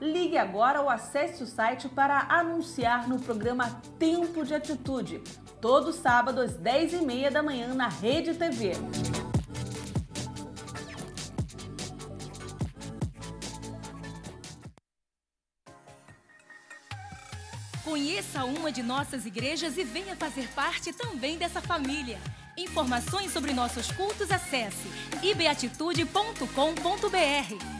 Ligue agora ou acesse o site para anunciar no programa Tempo de Atitude, todo sábado às 10h30 da manhã na Rede TV. Conheça uma de nossas igrejas e venha fazer parte também dessa família. Informações sobre nossos cultos acesse ibeatitude.com.br.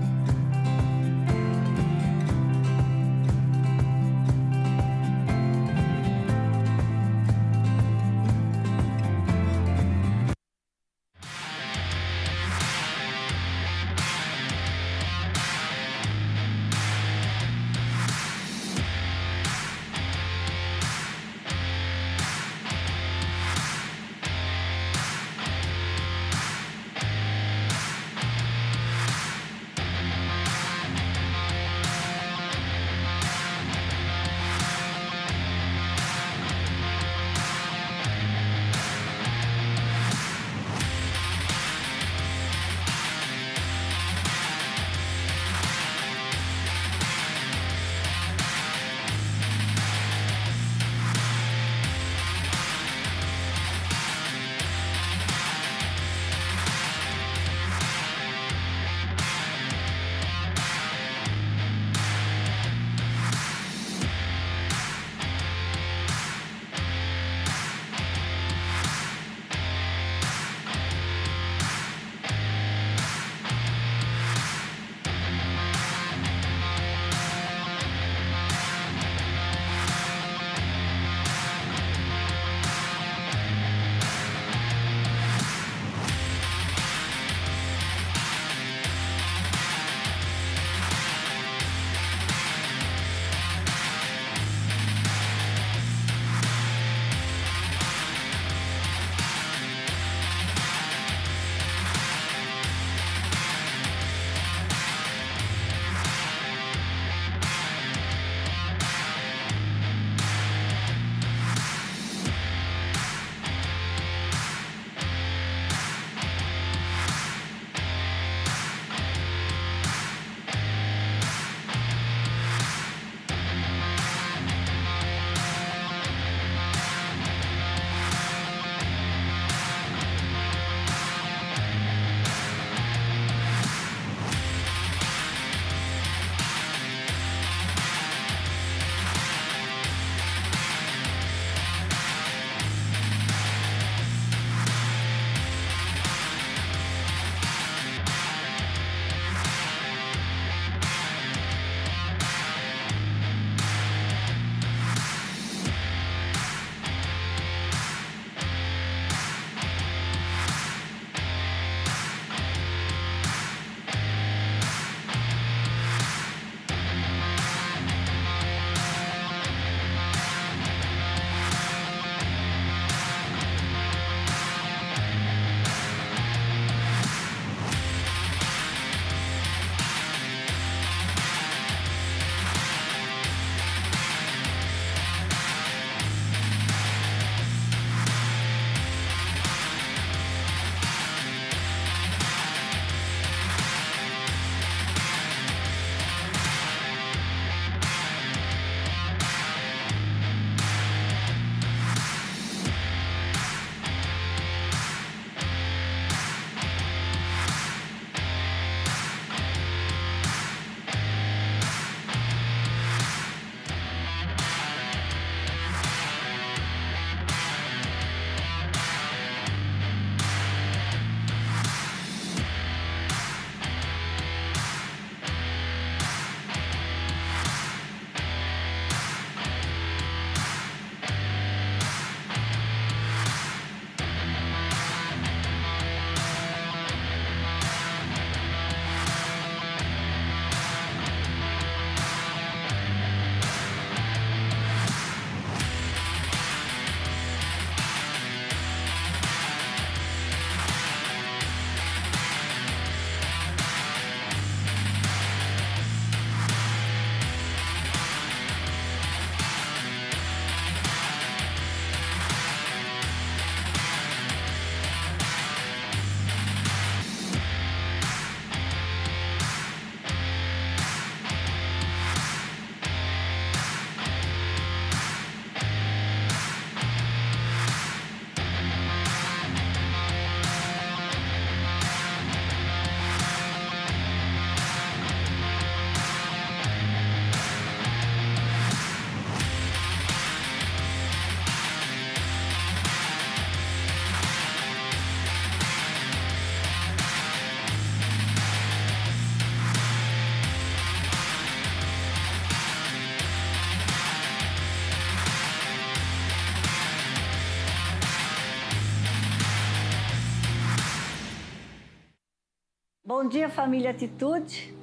Dia, família Atitude.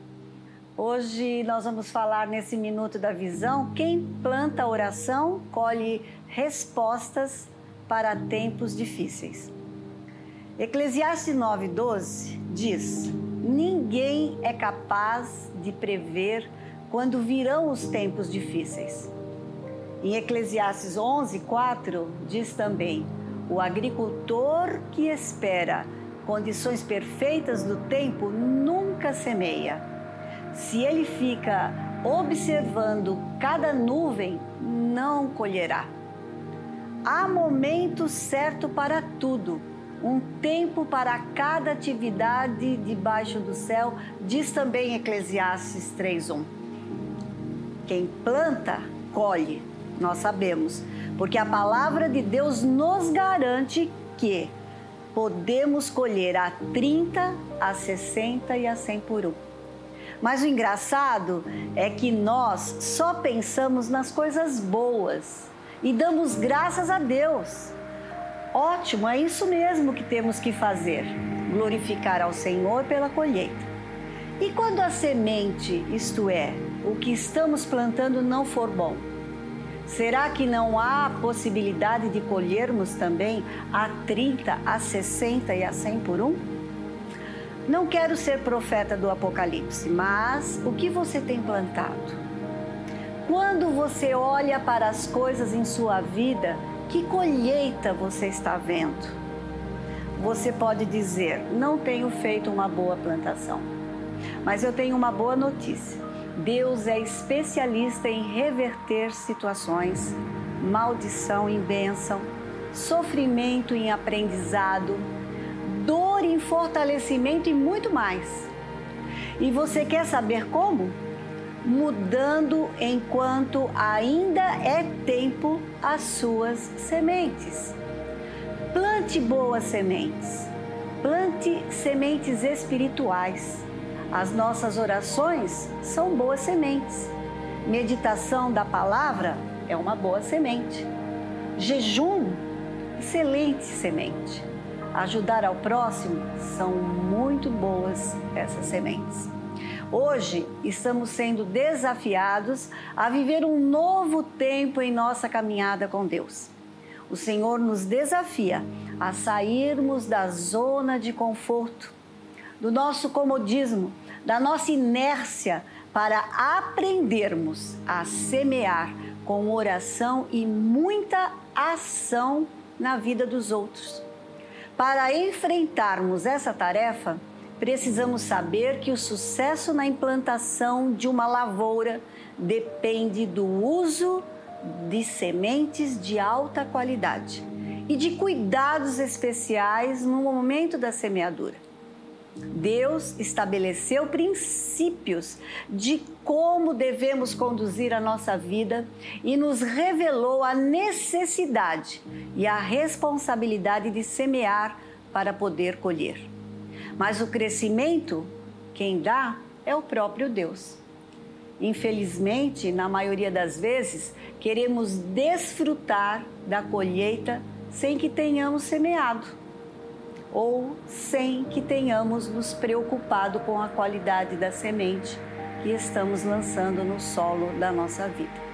Hoje nós vamos falar nesse minuto da visão. Quem planta oração colhe respostas para tempos difíceis. Eclesiastes 9:12 diz: Ninguém é capaz de prever quando virão os tempos difíceis. Em Eclesiastes 11:4 diz também: O agricultor que espera condições perfeitas do tempo nunca semeia. Se ele fica observando cada nuvem, não colherá. Há momento certo para tudo, um tempo para cada atividade debaixo do céu, diz também Eclesiastes 3:1. Quem planta, colhe, nós sabemos, porque a palavra de Deus nos garante que podemos colher a 30, a 60 e a 100 por um. Mas o engraçado é que nós só pensamos nas coisas boas e damos graças a Deus. Ótimo, é isso mesmo que temos que fazer: glorificar ao Senhor pela colheita. E quando a semente, isto é, o que estamos plantando, não for bom? Será que não há possibilidade de colhermos também a 30, a 60 e a 100 por um? Não quero ser profeta do Apocalipse, mas o que você tem plantado? Quando você olha para as coisas em sua vida, que colheita você está vendo? Você pode dizer: Não tenho feito uma boa plantação, mas eu tenho uma boa notícia Deus é especialista em reverter situações, maldição em bênção, sofrimento em aprendizado, dor em fortalecimento e muito mais. E você quer saber como? Mudando enquanto ainda é tempo as suas sementes. Plante boas sementes. Plante sementes espirituais as nossas orações são boas sementes. Meditação da palavra é uma boa semente. Jejum, excelente semente. Ajudar ao próximo são muito boas essas sementes. Hoje estamos sendo desafiados a viver um novo tempo em nossa caminhada com Deus. O Senhor nos desafia a sairmos da zona de conforto do nosso comodismo, da nossa inércia para aprendermos a semear com oração e muita ação na vida dos outros. Para enfrentarmos essa tarefa, precisamos saber que o sucesso na implantação de uma lavoura depende do uso de sementes de alta qualidade e de cuidados especiais no momento da semeadura. Deus estabeleceu princípios de como devemos conduzir a nossa vida e nos revelou a necessidade e a responsabilidade de semear para poder colher. Mas o crescimento, quem dá é o próprio Deus. Infelizmente, na maioria das vezes, queremos desfrutar da colheita sem que tenhamos semeado ou sem que tenhamos nos preocupado com a qualidade da semente que estamos lançando no solo da nossa vida.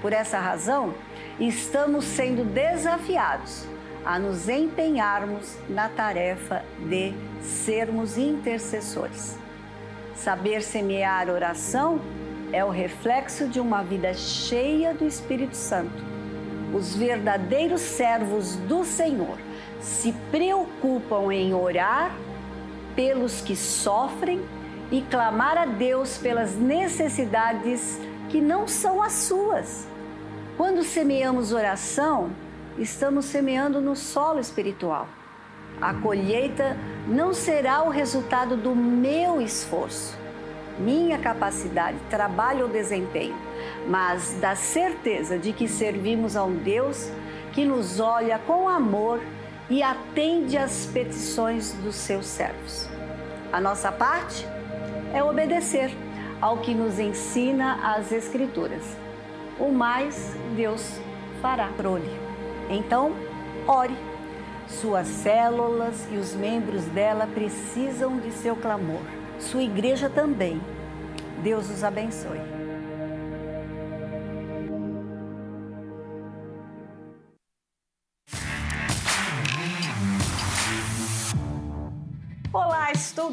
Por essa razão, estamos sendo desafiados a nos empenharmos na tarefa de sermos intercessores. Saber semear oração é o reflexo de uma vida cheia do Espírito Santo. Os verdadeiros servos do Senhor se preocupam em orar pelos que sofrem e clamar a Deus pelas necessidades que não são as suas. Quando semeamos oração, estamos semeando no solo espiritual. A colheita não será o resultado do meu esforço, minha capacidade, trabalho ou desempenho, mas da certeza de que servimos a um Deus que nos olha com amor e atende às petições dos seus servos. A nossa parte é obedecer ao que nos ensina as Escrituras. O mais Deus fará. Prole. Então, ore. Suas células e os membros dela precisam de seu clamor. Sua igreja também. Deus os abençoe.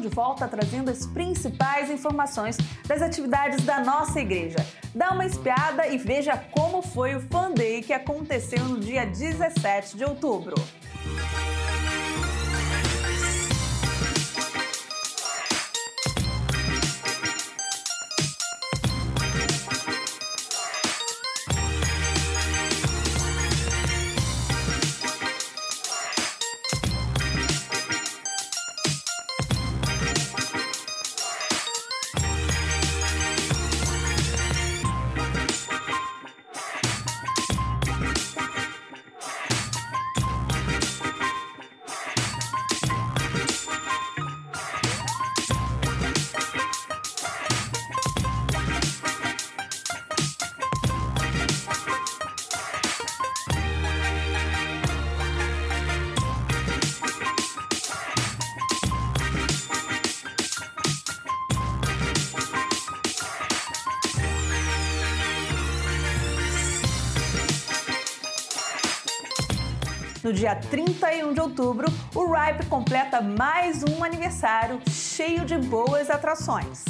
De volta trazendo as principais informações das atividades da nossa igreja. Dá uma espiada e veja como foi o Fan Day que aconteceu no dia 17 de outubro. No dia 31 de outubro, o Ripe completa mais um aniversário cheio de boas atrações.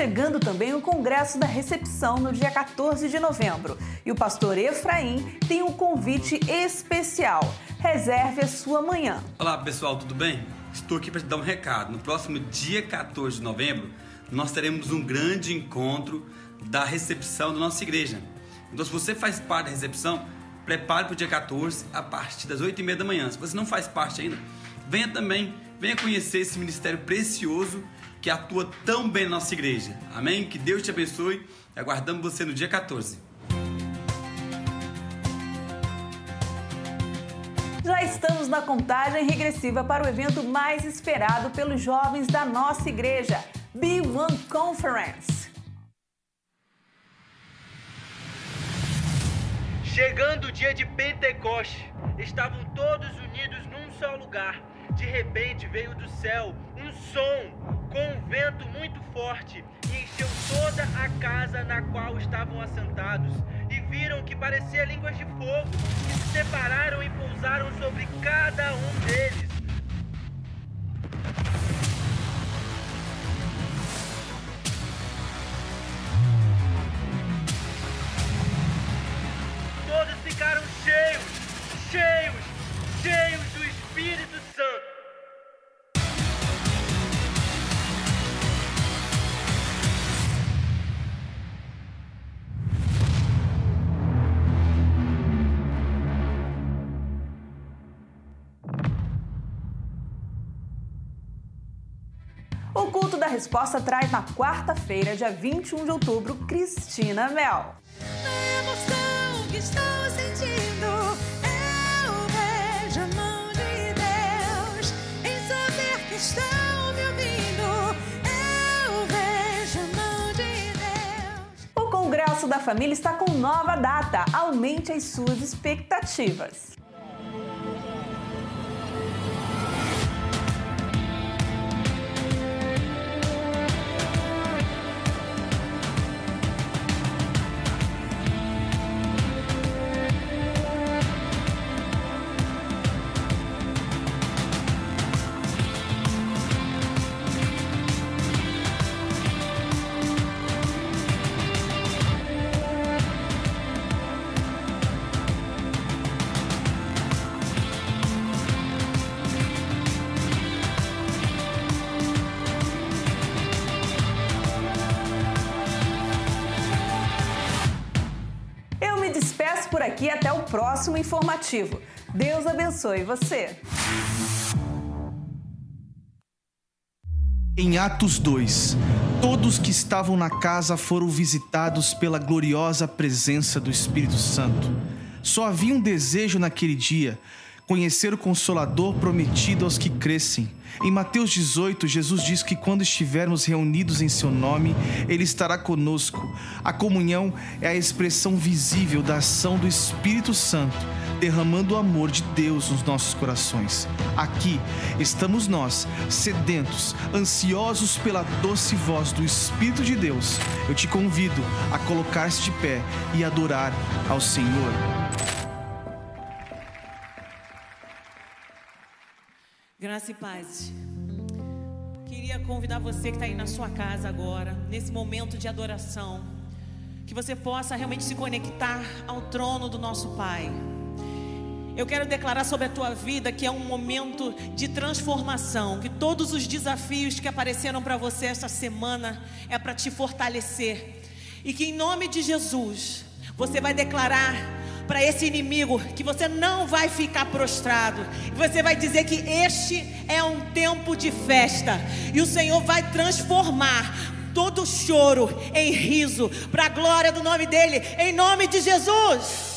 Chegando também o Congresso da Recepção no dia 14 de novembro. E o pastor Efraim tem um convite especial. Reserve a sua manhã. Olá pessoal, tudo bem? Estou aqui para te dar um recado. No próximo dia 14 de novembro, nós teremos um grande encontro da recepção da nossa igreja. Então, se você faz parte da recepção, prepare para o dia 14 a partir das 8h30 da manhã. Se você não faz parte ainda, venha também, venha conhecer esse ministério precioso que atua tão bem na nossa igreja. Amém? Que Deus te abençoe. Aguardamos você no dia 14. Já estamos na contagem regressiva para o evento mais esperado pelos jovens da nossa igreja, B1 Conference. Chegando o dia de Pentecoste, estavam todos unidos num só lugar. De repente veio do céu um som com um vento muito forte e encheu toda a casa na qual estavam assentados. E viram que parecia línguas de fogo, que se separaram e pousaram sobre cada um deles. Resposta traz na quarta-feira, dia 21 de outubro, Cristina Mel. O Congresso da Família está com nova data. Aumente as suas expectativas. Próximo informativo. Deus abençoe você. Em Atos 2, todos que estavam na casa foram visitados pela gloriosa presença do Espírito Santo. Só havia um desejo naquele dia: conhecer o Consolador prometido aos que crescem. Em Mateus 18, Jesus diz que quando estivermos reunidos em seu nome, ele estará conosco. A comunhão é a expressão visível da ação do Espírito Santo, derramando o amor de Deus nos nossos corações. Aqui estamos nós, sedentos, ansiosos pela doce voz do Espírito de Deus. Eu te convido a colocar-se de pé e adorar ao Senhor. Graça e paz. Queria convidar você que está aí na sua casa agora, nesse momento de adoração, que você possa realmente se conectar ao trono do nosso Pai. Eu quero declarar sobre a tua vida que é um momento de transformação, que todos os desafios que apareceram para você esta semana é para te fortalecer. E que em nome de Jesus, você vai declarar para esse inimigo que você não vai ficar prostrado. Você vai dizer que este é um tempo de festa e o Senhor vai transformar todo choro em riso para a glória do nome dele, em nome de Jesus.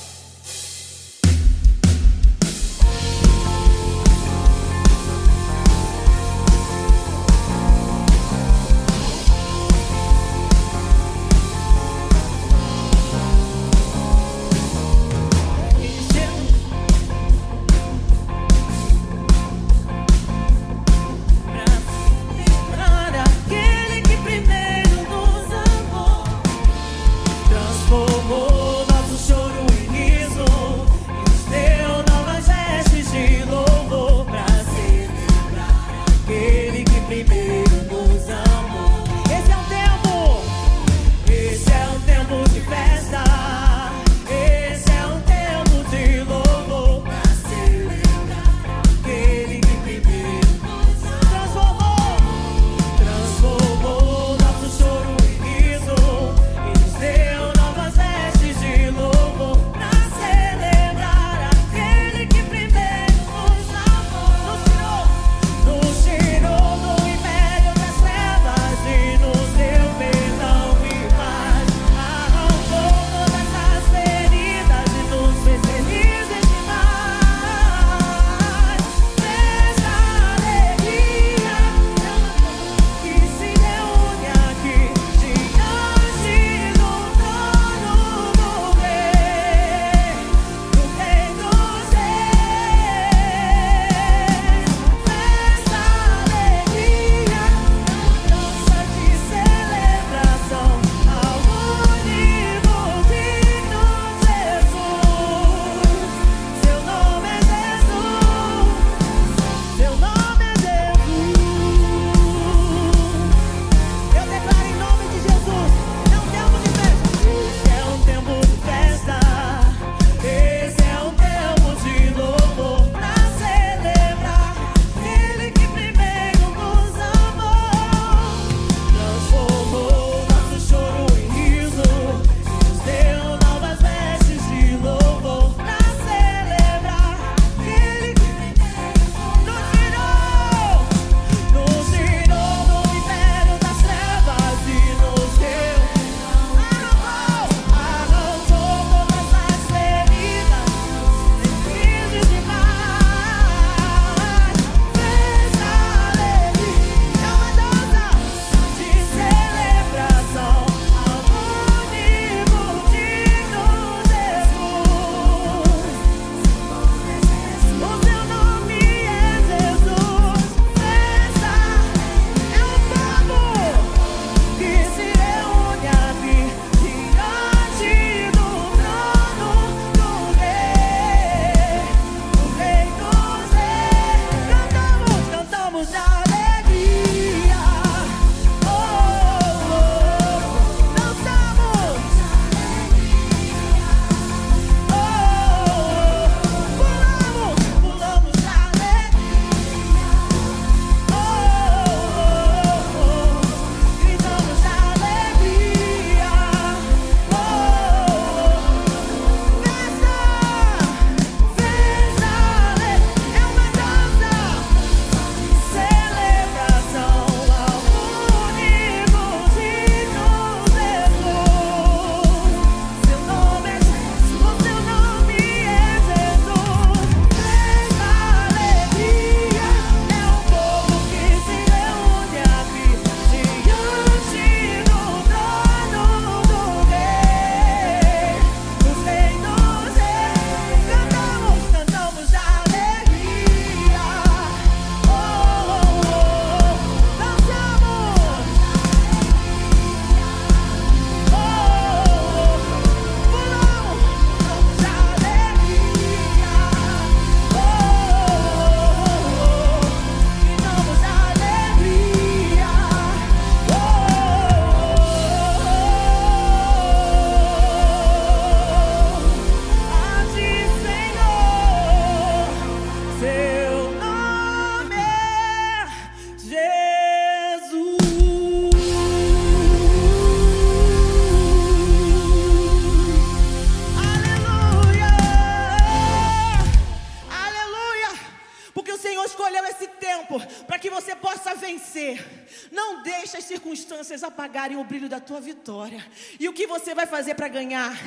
e o brilho da tua vitória. E o que você vai fazer para ganhar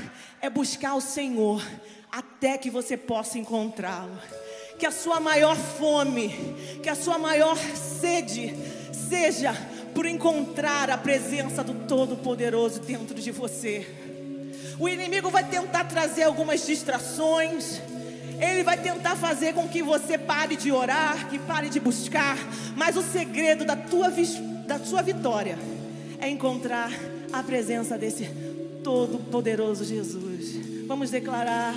é buscar o Senhor até que você possa encontrá-lo. Que a sua maior fome, que a sua maior sede seja por encontrar a presença do Todo-Poderoso dentro de você. O inimigo vai tentar trazer algumas distrações. Ele vai tentar fazer com que você pare de orar, que pare de buscar, mas o segredo da tua, da sua vitória é encontrar a presença desse todo-poderoso Jesus. Vamos declarar.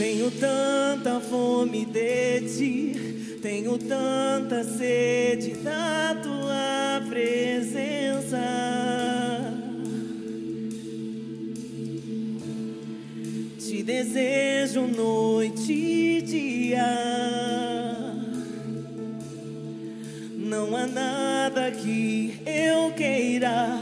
Tenho tanta fome de ti, tenho tanta sede da tua presença. desejo noite e dia. Não há nada que eu queira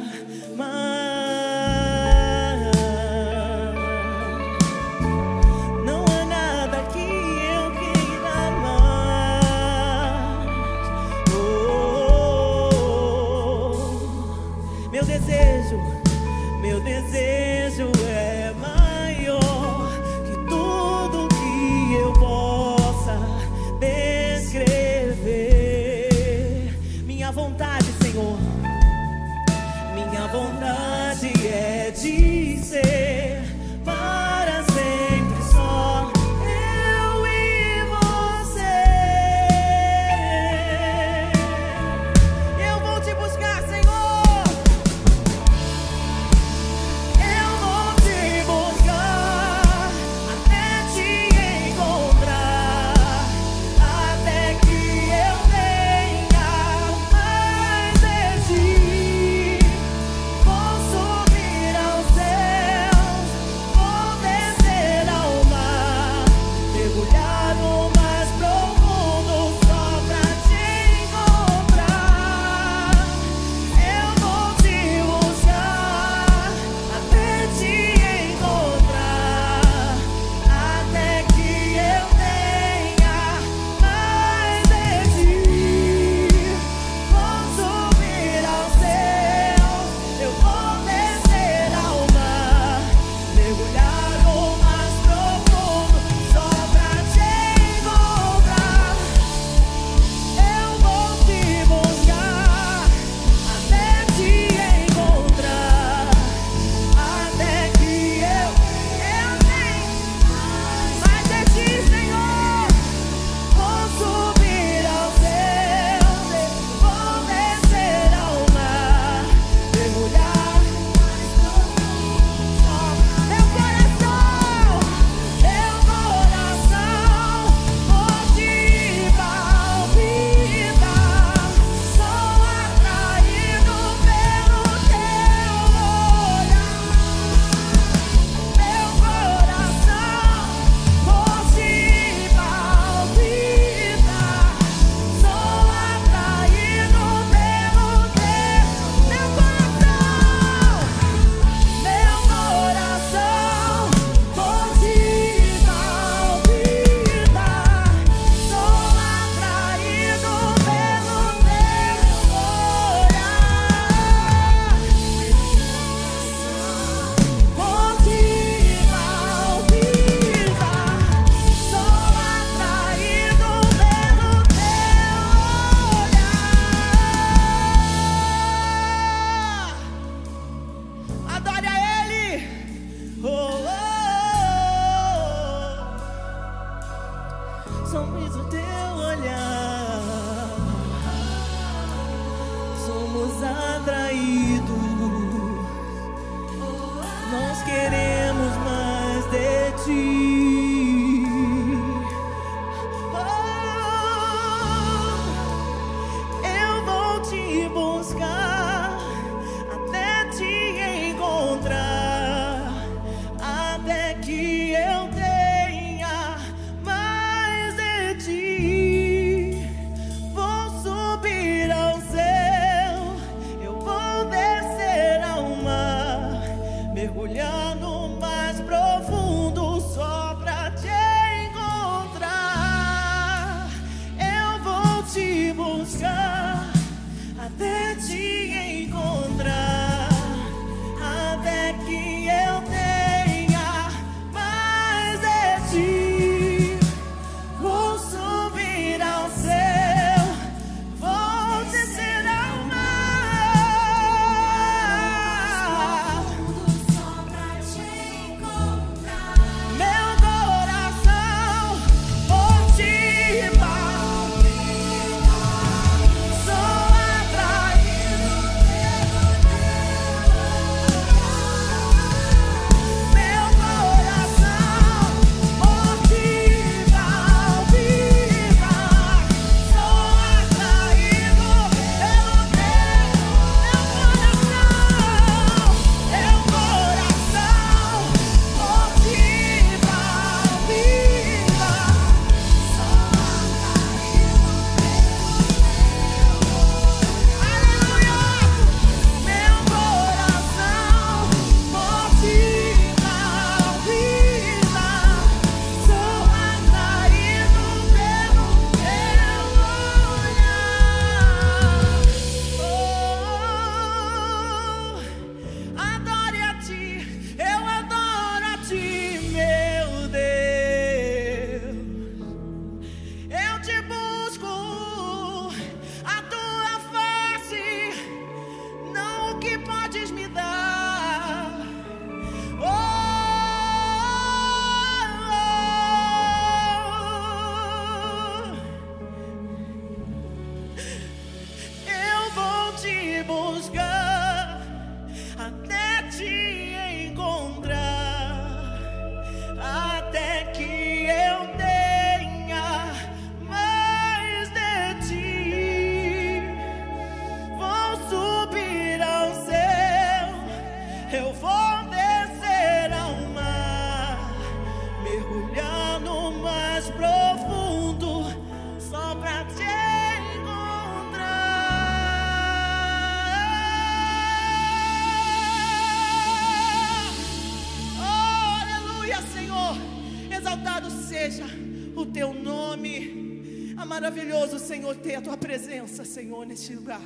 Senhor, neste lugar.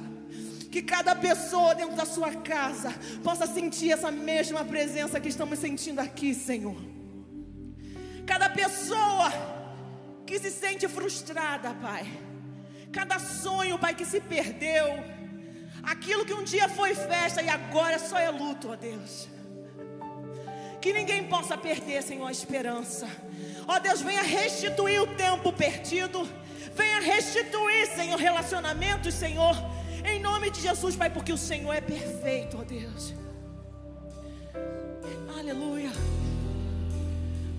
Que cada pessoa dentro da sua casa possa sentir essa mesma presença que estamos sentindo aqui, Senhor. Cada pessoa que se sente frustrada, Pai. Cada sonho, Pai, que se perdeu. Aquilo que um dia foi festa e agora só é luto, ó Deus. Que ninguém possa perder, Senhor, a esperança. Ó Deus, venha restituir o tempo perdido. Venha restituir, Senhor, relacionamentos, Senhor. Em nome de Jesus, Pai, porque o Senhor é perfeito, ó Deus. Aleluia.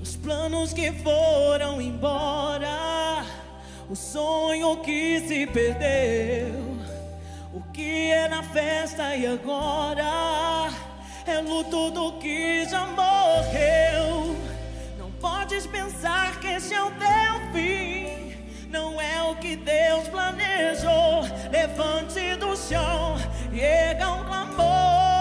Os planos que foram embora, o sonho que se perdeu, o que era festa e agora é luto do que já morreu. Não podes pensar que esse é o teu fim. Não é o que Deus planejou. Levante do chão, chega um clamor.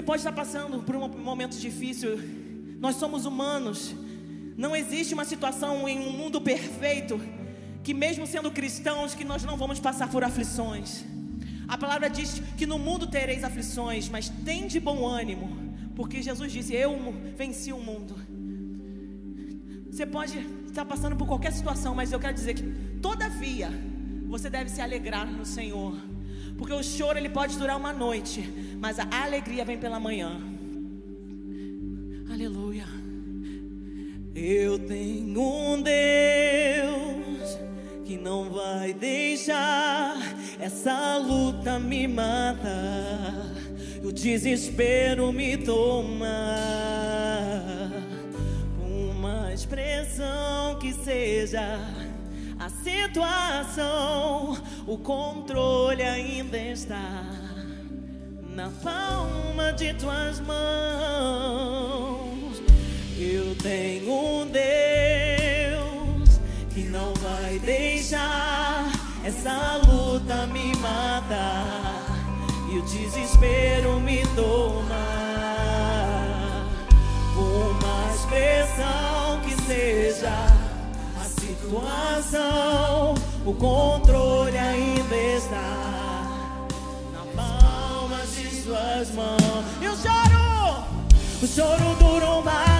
Você pode estar passando por um momento difícil. Nós somos humanos. Não existe uma situação em um mundo perfeito que mesmo sendo cristãos, que nós não vamos passar por aflições. A palavra diz que no mundo tereis aflições, mas tem de bom ânimo, porque Jesus disse: Eu venci o mundo. Você pode estar passando por qualquer situação, mas eu quero dizer que, todavia, você deve se alegrar no Senhor, porque o choro ele pode durar uma noite, mas a alegria vem pela manhã. Aleluia. Eu tenho um Deus que não vai deixar essa luta me matar, o desespero me tomar. Uma expressão que seja a situação, o controle ainda está na palma de tuas mãos. Eu tenho um Deus que não vai deixar essa luta me matar e o desespero me tomar. Uma expressão que seja situação, o controle ainda está na palma de suas mãos. E o choro, o choro dura uma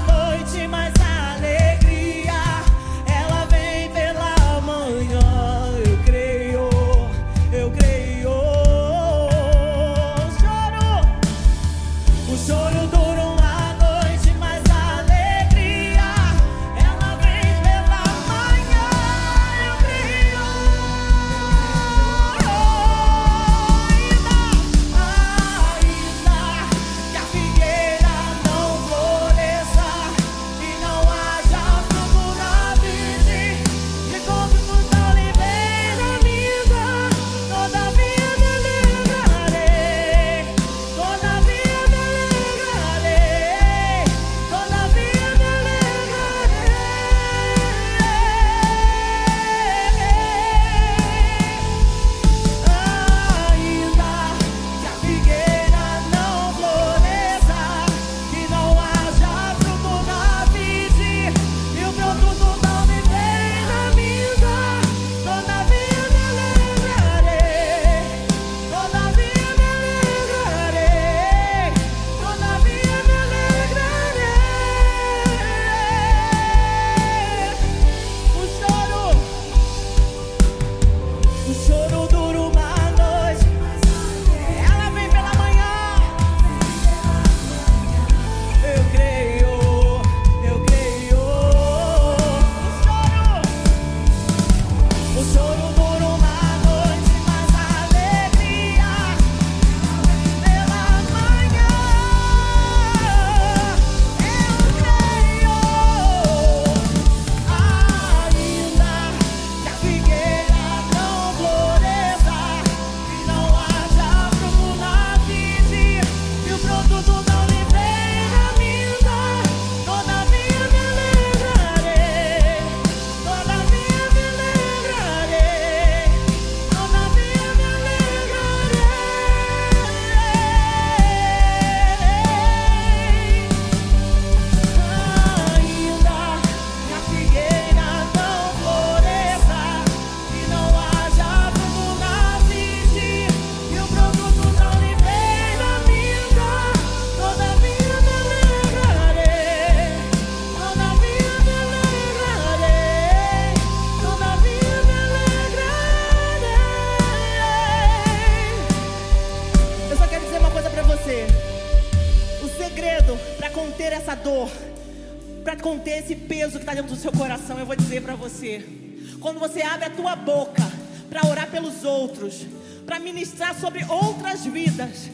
ministrar sobre outras vidas,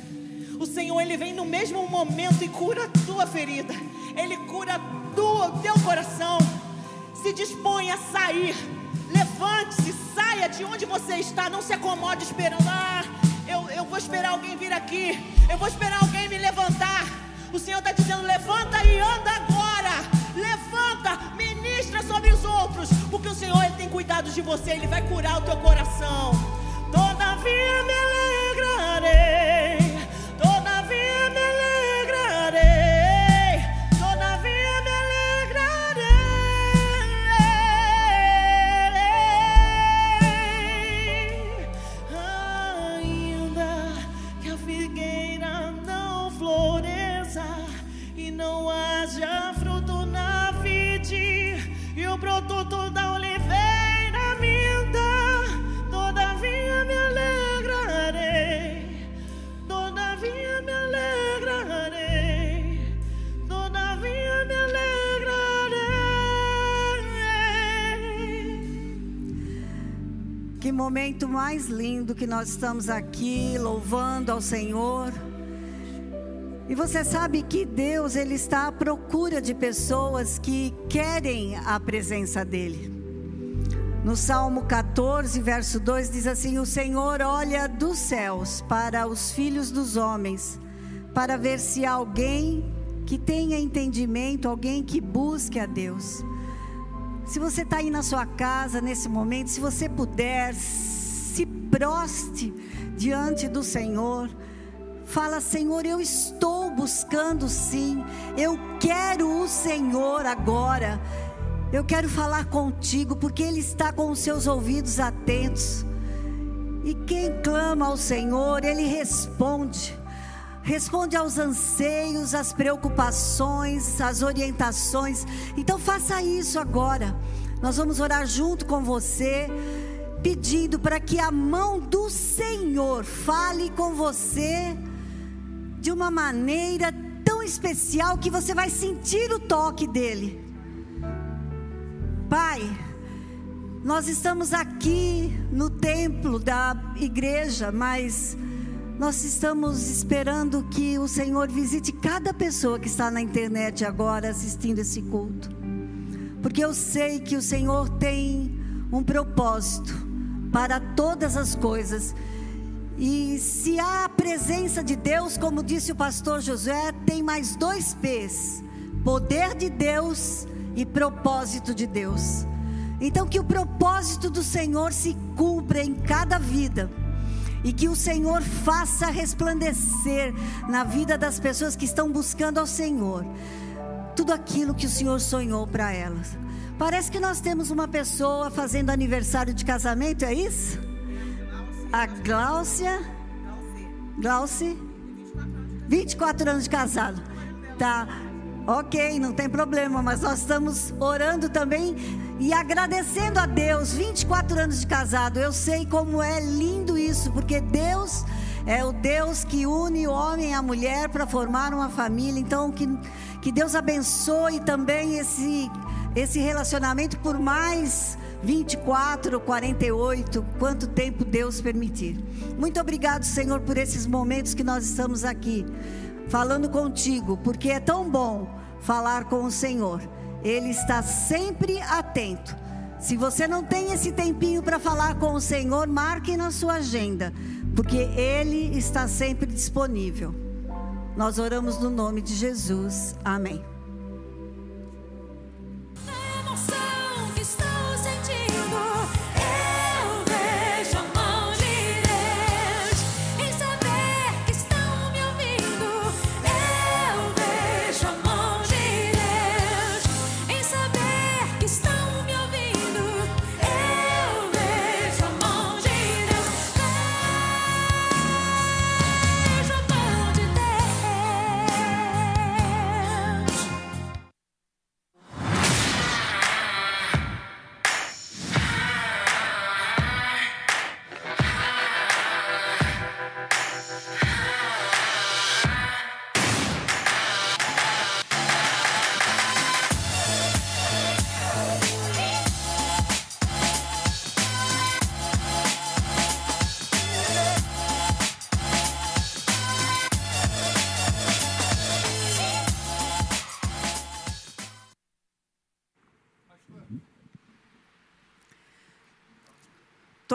o Senhor ele vem no mesmo momento e cura a tua ferida. Ele cura o teu coração. Se dispõe a sair. Levante-se, saia de onde você está. Não se acomode esperando. Ah, eu, eu vou esperar alguém vir aqui. Eu vou esperar alguém me levantar. O Senhor está dizendo: levanta e anda agora. Levanta, ministra sobre os outros. Porque o Senhor ele tem cuidado de você. Ele vai curar o teu coração. Todavia me mais lindo que nós estamos aqui louvando ao Senhor. E você sabe que Deus ele está à procura de pessoas que querem a presença dele. No Salmo 14, verso 2 diz assim: O Senhor olha dos céus para os filhos dos homens, para ver se há alguém que tenha entendimento, alguém que busque a Deus. Se você está aí na sua casa nesse momento, se você puder, se proste diante do Senhor. Fala, Senhor, eu estou buscando sim. Eu quero o Senhor agora. Eu quero falar contigo, porque Ele está com os seus ouvidos atentos. E quem clama ao Senhor, Ele responde. Responde aos anseios, às preocupações, às orientações. Então faça isso agora. Nós vamos orar junto com você, pedindo para que a mão do Senhor fale com você de uma maneira tão especial que você vai sentir o toque dele. Pai, nós estamos aqui no templo da igreja, mas nós estamos esperando que o Senhor visite cada pessoa que está na internet agora assistindo esse culto. Porque eu sei que o Senhor tem um propósito para todas as coisas. E se há a presença de Deus, como disse o pastor Josué, tem mais dois P's: poder de Deus e propósito de Deus. Então, que o propósito do Senhor se cumpra em cada vida e que o Senhor faça resplandecer na vida das pessoas que estão buscando ao Senhor tudo aquilo que o Senhor sonhou para elas. Parece que nós temos uma pessoa fazendo aniversário de casamento, é isso? A Gláucia. Glauci. 24 anos de casado. Tá. Ok, não tem problema, mas nós estamos orando também e agradecendo a Deus. 24 anos de casado. Eu sei como é lindo isso, porque Deus é o Deus que une o homem e a mulher para formar uma família. Então, que, que Deus abençoe também esse, esse relacionamento por mais 24, 48, quanto tempo Deus permitir. Muito obrigado, Senhor, por esses momentos que nós estamos aqui falando contigo, porque é tão bom falar com o Senhor. Ele está sempre atento. Se você não tem esse tempinho para falar com o Senhor, marque na sua agenda, porque Ele está sempre disponível. Nós oramos no nome de Jesus. Amém.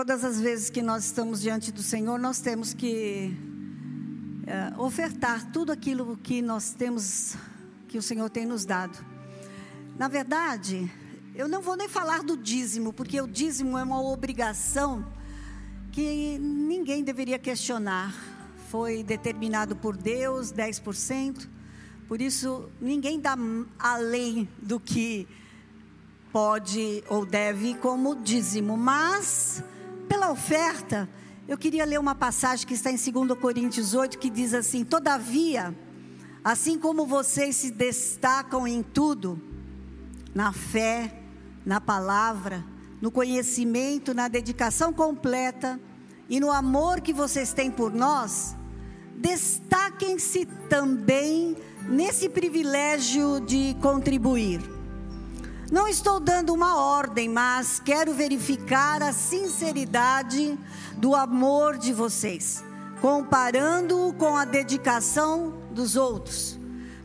Todas as vezes que nós estamos diante do Senhor, nós temos que eh, ofertar tudo aquilo que nós temos, que o Senhor tem nos dado. Na verdade, eu não vou nem falar do dízimo, porque o dízimo é uma obrigação que ninguém deveria questionar. Foi determinado por Deus, 10%. Por isso, ninguém dá além do que pode ou deve como dízimo, mas pela oferta, eu queria ler uma passagem que está em 2 Coríntios 8 que diz assim: Todavia, Assim como vocês se destacam em tudo, na fé, na palavra, no conhecimento, na dedicação completa e no amor que vocês têm por nós, destaquem-se também nesse privilégio de contribuir. Não estou dando uma ordem, mas quero verificar a sinceridade do amor de vocês, comparando-o com a dedicação dos outros,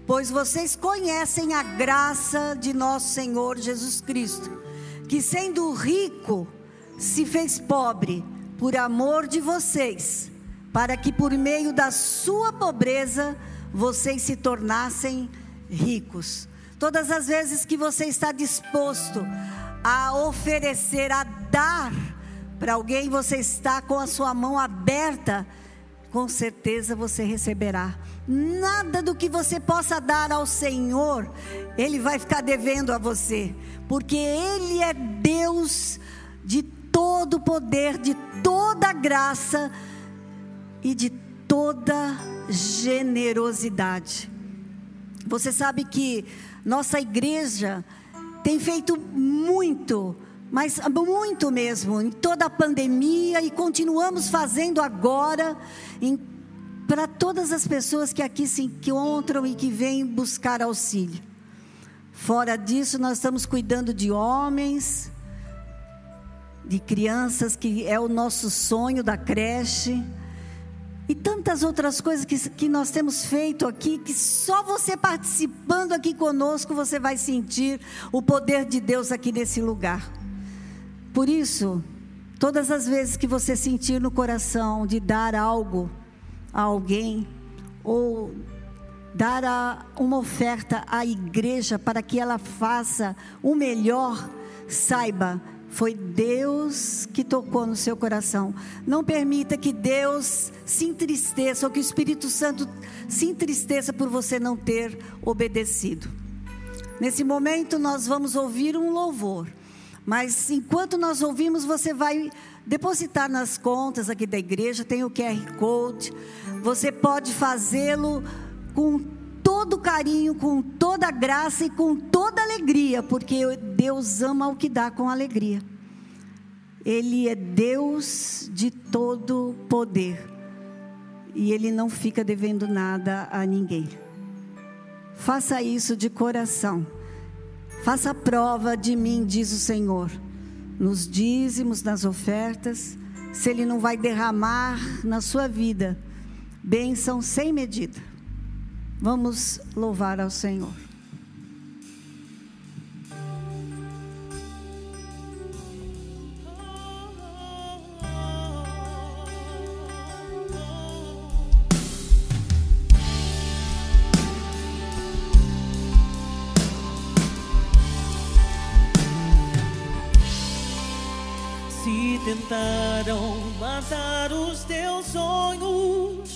pois vocês conhecem a graça de nosso Senhor Jesus Cristo, que sendo rico, se fez pobre por amor de vocês, para que por meio da sua pobreza vocês se tornassem ricos. Todas as vezes que você está disposto a oferecer, a dar para alguém, você está com a sua mão aberta, com certeza você receberá. Nada do que você possa dar ao Senhor, Ele vai ficar devendo a você, porque Ele é Deus de todo poder, de toda graça e de toda generosidade. Você sabe que nossa igreja tem feito muito, mas muito mesmo, em toda a pandemia e continuamos fazendo agora para todas as pessoas que aqui se encontram e que vêm buscar auxílio. Fora disso, nós estamos cuidando de homens, de crianças, que é o nosso sonho da creche. E tantas outras coisas que, que nós temos feito aqui, que só você participando aqui conosco, você vai sentir o poder de Deus aqui nesse lugar. Por isso, todas as vezes que você sentir no coração de dar algo a alguém, ou dar a, uma oferta à igreja para que ela faça o melhor, saiba foi Deus que tocou no seu coração. Não permita que Deus se entristeça ou que o Espírito Santo se entristeça por você não ter obedecido. Nesse momento nós vamos ouvir um louvor. Mas enquanto nós ouvimos, você vai depositar nas contas aqui da igreja, tem o QR Code. Você pode fazê-lo com todo carinho, com toda graça e com toda alegria, porque Deus ama o que dá com alegria. Ele é Deus de todo poder. E ele não fica devendo nada a ninguém. Faça isso de coração. Faça prova de mim, diz o Senhor, nos dízimos, nas ofertas, se Ele não vai derramar na sua vida bênção sem medida. Vamos louvar ao Senhor. Se tentaram matar os teus sonhos,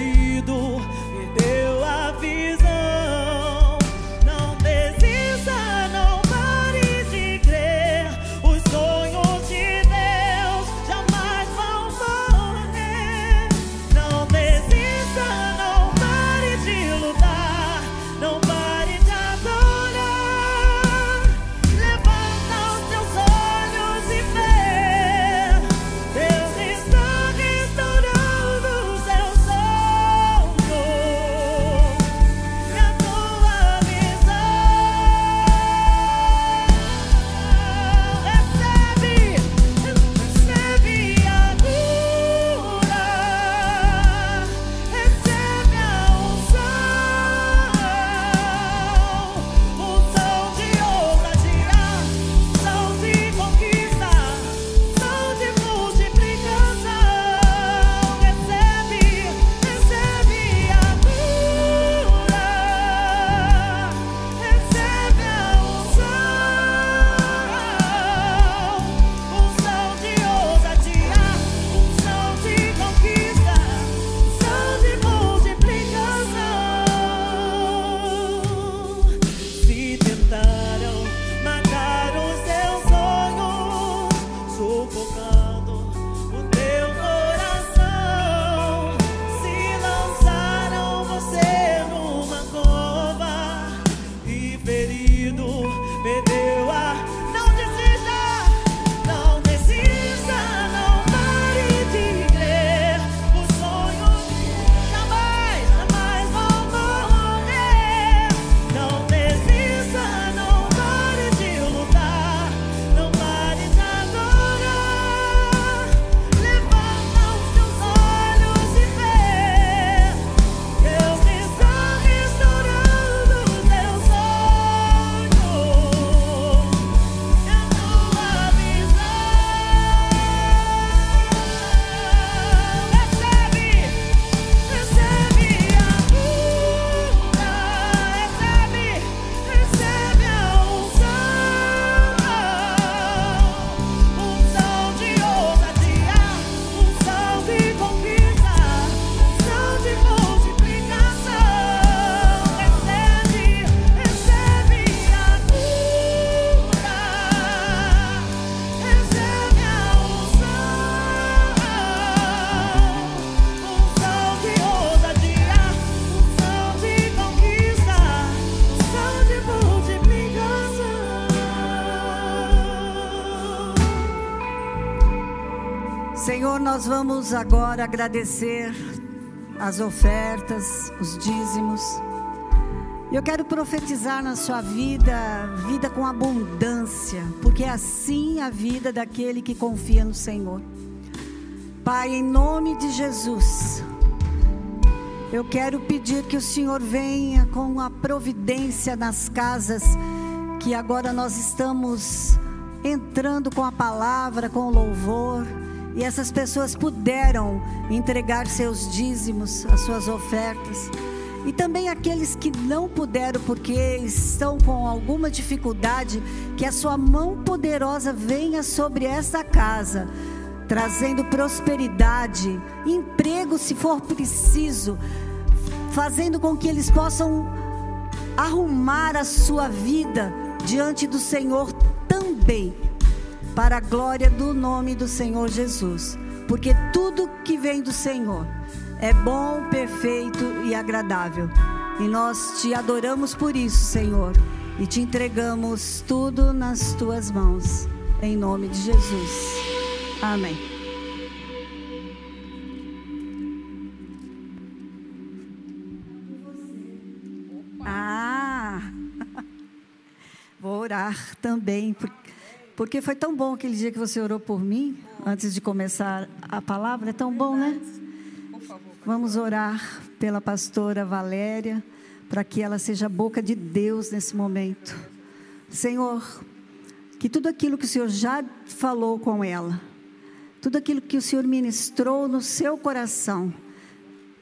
e nós vamos agora agradecer as ofertas, os dízimos. Eu quero profetizar na sua vida, vida com abundância, porque é assim a vida daquele que confia no Senhor. Pai, em nome de Jesus, eu quero pedir que o Senhor venha com a providência nas casas que agora nós estamos entrando com a palavra, com o louvor, e essas pessoas puderam entregar seus dízimos, as suas ofertas. E também aqueles que não puderam porque estão com alguma dificuldade, que a sua mão poderosa venha sobre esta casa, trazendo prosperidade, emprego se for preciso, fazendo com que eles possam arrumar a sua vida diante do Senhor também, para a glória do nome do Senhor Jesus, porque tudo que vem do Senhor é bom, perfeito e agradável. E nós te adoramos por isso, Senhor, e te entregamos tudo nas tuas mãos, em nome de Jesus. Amém. Ah, vou orar também, por- porque foi tão bom aquele dia que você orou por mim, antes de começar a palavra, é tão bom, né? Vamos orar pela pastora Valéria, para que ela seja a boca de Deus nesse momento. Senhor, que tudo aquilo que o Senhor já falou com ela, tudo aquilo que o Senhor ministrou no seu coração,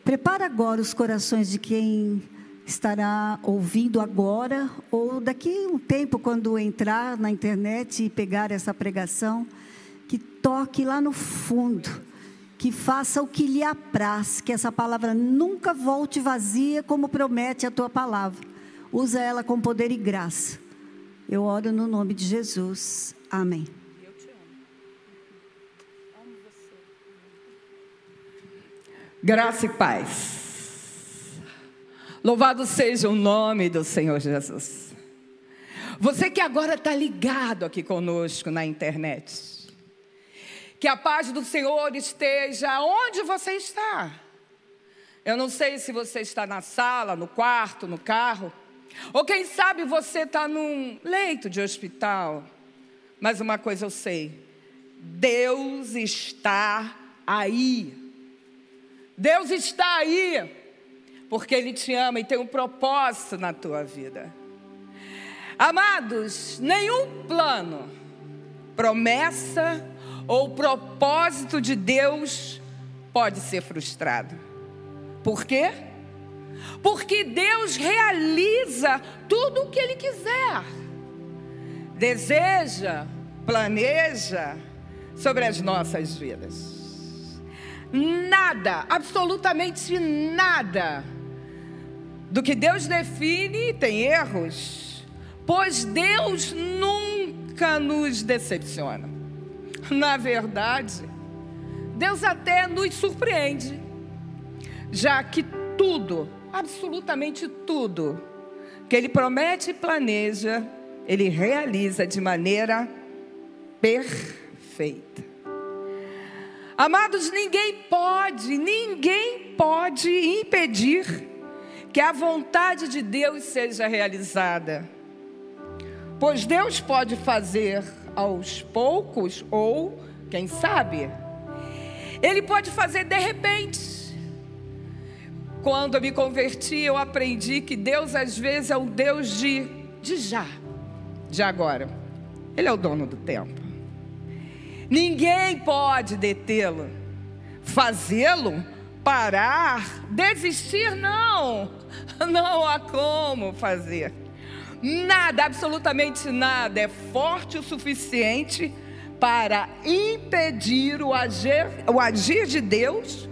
prepara agora os corações de quem estará ouvindo agora ou daqui a um tempo, quando entrar na internet e pegar essa pregação, que toque lá no fundo, que faça o que lhe apraz, que essa palavra nunca volte vazia, como promete a tua palavra. Usa ela com poder e graça. Eu oro no nome de Jesus. Amém. Graça e paz. Louvado seja o nome do Senhor Jesus. Você que agora está ligado aqui conosco na internet. Que a paz do Senhor esteja onde você está. Eu não sei se você está na sala, no quarto, no carro. Ou quem sabe você está num leito de hospital. Mas uma coisa eu sei: Deus está aí. Deus está aí, porque Ele te ama e tem um propósito na tua vida. Amados, nenhum plano, promessa ou propósito de Deus pode ser frustrado. Por quê? Porque Deus realiza tudo o que Ele quiser. Deseja, planeja sobre as nossas vidas. Nada, absolutamente nada do que Deus define tem erros, pois Deus nunca nos decepciona. Na verdade, Deus até nos surpreende, já que tudo, absolutamente tudo, que Ele promete e planeja, Ele realiza de maneira perfeita. Amados, ninguém pode, ninguém pode impedir que a vontade de Deus seja realizada. Pois Deus pode fazer aos poucos, ou, quem sabe, Ele pode fazer de repente. Quando eu me converti, eu aprendi que Deus às vezes é o Deus de, de já, de agora. Ele é o dono do tempo. Ninguém pode detê-lo, fazê-lo parar, desistir, não. Não há como fazer. Nada, absolutamente nada é forte o suficiente para impedir o agir, o agir de Deus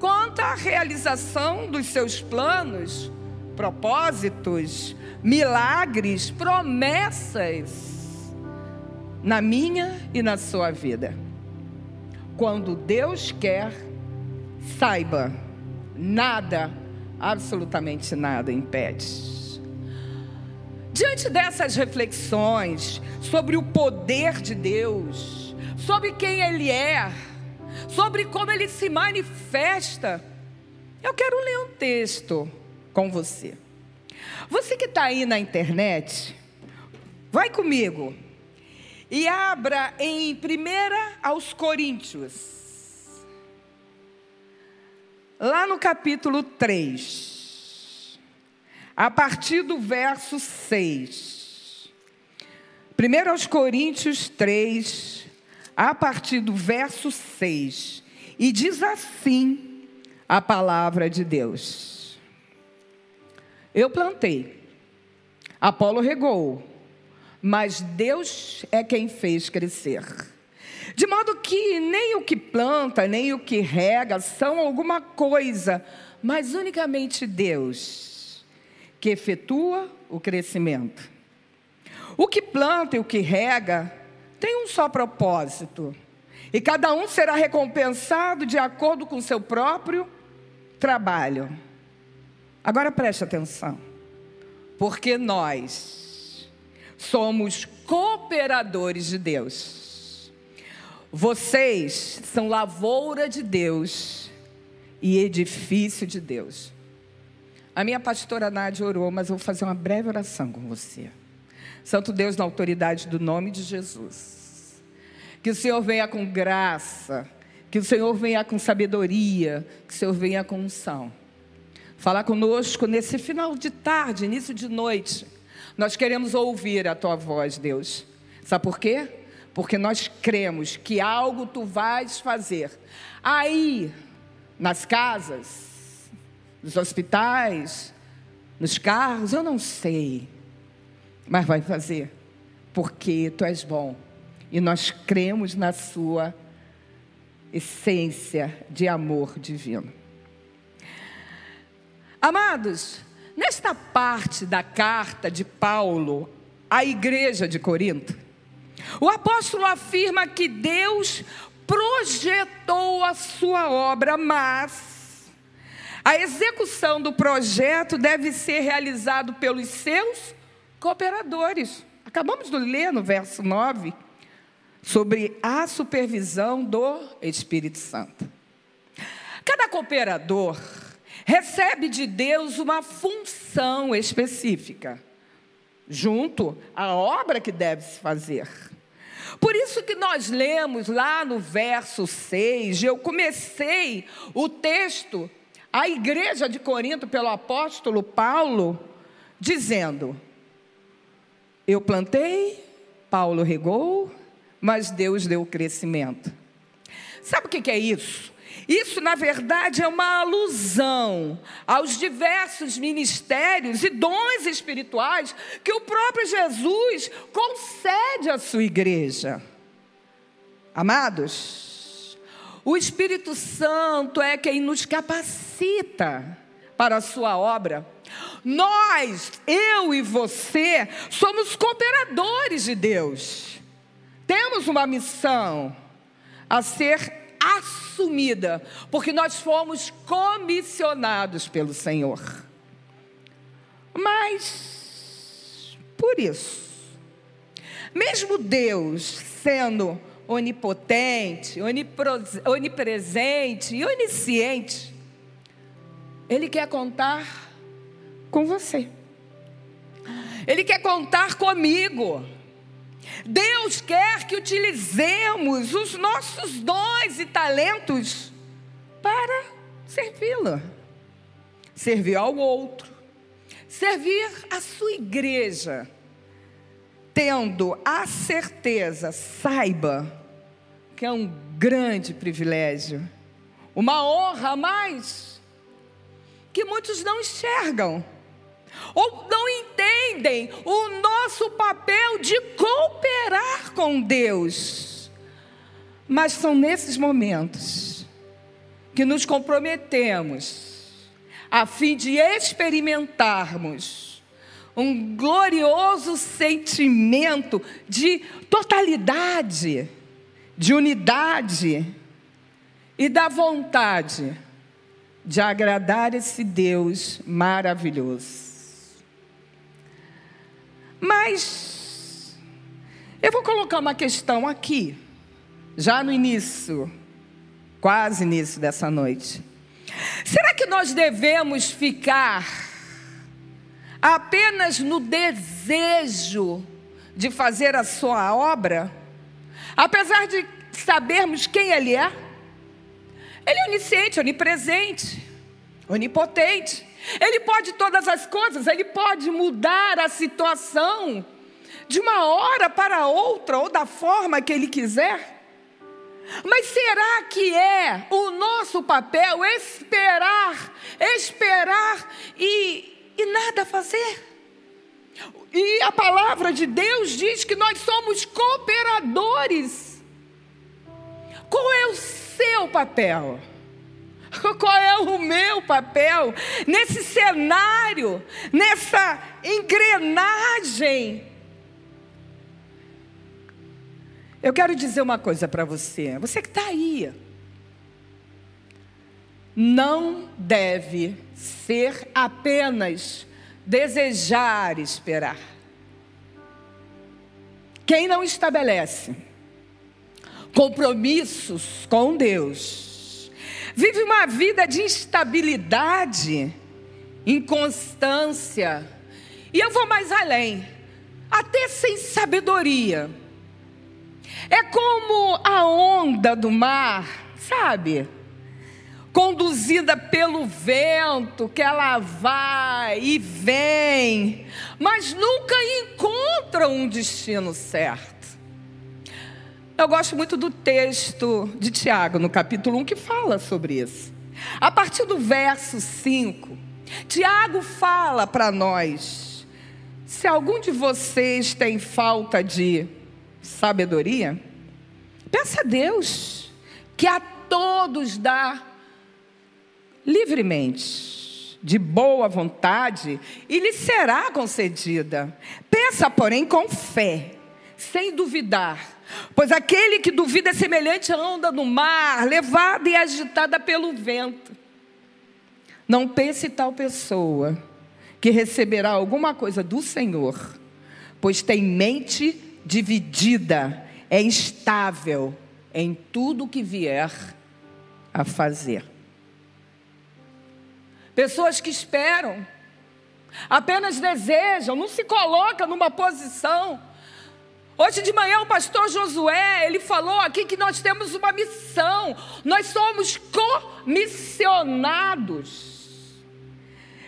quanto à realização dos seus planos, propósitos, milagres, promessas na minha e na sua vida. Quando Deus quer, saiba, nada, absolutamente nada impede. Diante dessas reflexões sobre o poder de Deus, sobre quem Ele é, sobre como ele se manifesta. Eu quero ler um texto com você. Você que está aí na internet, vai comigo e abra em 1 aos Coríntios. Lá no capítulo 3, a partir do verso 6. 1 aos Coríntios 3, a partir do verso 6. E diz assim a palavra de Deus: Eu plantei, Apolo regou, mas Deus é quem fez crescer. De modo que nem o que planta, nem o que rega são alguma coisa, mas unicamente Deus que efetua o crescimento. O que planta e o que rega tem um só propósito, e cada um será recompensado de acordo com seu próprio trabalho. Agora preste atenção, porque nós somos cooperadores de Deus. Vocês são lavoura de Deus e edifício de Deus. A minha pastora Nádia orou, mas eu vou fazer uma breve oração com você. Santo Deus, na autoridade do nome de Jesus. Que o Senhor venha com graça, que o Senhor venha com sabedoria, que o Senhor venha com unção. Falar conosco nesse final de tarde, início de noite. Nós queremos ouvir a tua voz, Deus. Sabe por quê? Porque nós cremos que algo tu vais fazer. Aí, nas casas, nos hospitais, nos carros, eu não sei. Mas vai fazer. Porque tu és bom. E nós cremos na sua essência de amor divino. Amados, nesta parte da carta de Paulo à igreja de Corinto, o apóstolo afirma que Deus projetou a sua obra, mas a execução do projeto deve ser realizado pelos seus cooperadores. Acabamos de ler no verso 9 sobre a supervisão do Espírito Santo. Cada cooperador recebe de Deus uma função específica, junto à obra que deve se fazer. Por isso que nós lemos lá no verso 6, eu comecei o texto, a igreja de Corinto, pelo apóstolo Paulo, dizendo: Eu plantei, Paulo regou, mas Deus deu o crescimento. Sabe o que é isso? Isso, na verdade, é uma alusão aos diversos ministérios e dons espirituais que o próprio Jesus concede à sua igreja. Amados, o Espírito Santo é quem nos capacita para a sua obra. Nós, eu e você, somos cooperadores de Deus. Temos uma missão a ser assumida, porque nós fomos comissionados pelo Senhor. Mas, por isso, mesmo Deus sendo onipotente, onipresente e onisciente, Ele quer contar com você. Ele quer contar comigo. Deus quer que utilizemos os nossos dons e talentos para servi-lo, servir ao outro, servir a sua igreja, tendo a certeza, saiba, que é um grande privilégio, uma honra a mais, que muitos não enxergam ou não entendem o nosso papel de cooperar com Deus. Mas são nesses momentos que nos comprometemos a fim de experimentarmos um glorioso sentimento de totalidade, de unidade e da vontade de agradar esse Deus maravilhoso. Mas eu vou colocar uma questão aqui, já no início quase início dessa noite. Será que nós devemos ficar apenas no desejo de fazer a sua obra, apesar de sabermos quem Ele é? Ele é onisciente, onipresente, onipotente. Ele pode todas as coisas, ele pode mudar a situação de uma hora para outra ou da forma que ele quiser. Mas será que é o nosso papel esperar, esperar e, e nada fazer? E a palavra de Deus diz que nós somos cooperadores. Qual é o seu papel? Qual é o meu papel nesse cenário, nessa engrenagem? Eu quero dizer uma coisa para você, você que está aí, não deve ser apenas desejar esperar. Quem não estabelece compromissos com Deus, vive uma vida de instabilidade, inconstância, e eu vou mais além, até sem sabedoria. É como a onda do mar, sabe? Conduzida pelo vento, que ela vai e vem, mas nunca encontra um destino certo. Eu gosto muito do texto de Tiago, no capítulo 1, que fala sobre isso. A partir do verso 5, Tiago fala para nós: se algum de vocês tem falta de sabedoria, peça a Deus, que a todos dá livremente, de boa vontade, e lhe será concedida. Peça, porém, com fé, sem duvidar. Pois aquele que duvida é semelhante à onda no mar, levada e agitada pelo vento. Não pense tal pessoa que receberá alguma coisa do Senhor, pois tem mente dividida, é instável em tudo que vier a fazer. Pessoas que esperam, apenas desejam, não se colocam numa posição. Hoje de manhã o pastor Josué, ele falou aqui que nós temos uma missão. Nós somos comissionados.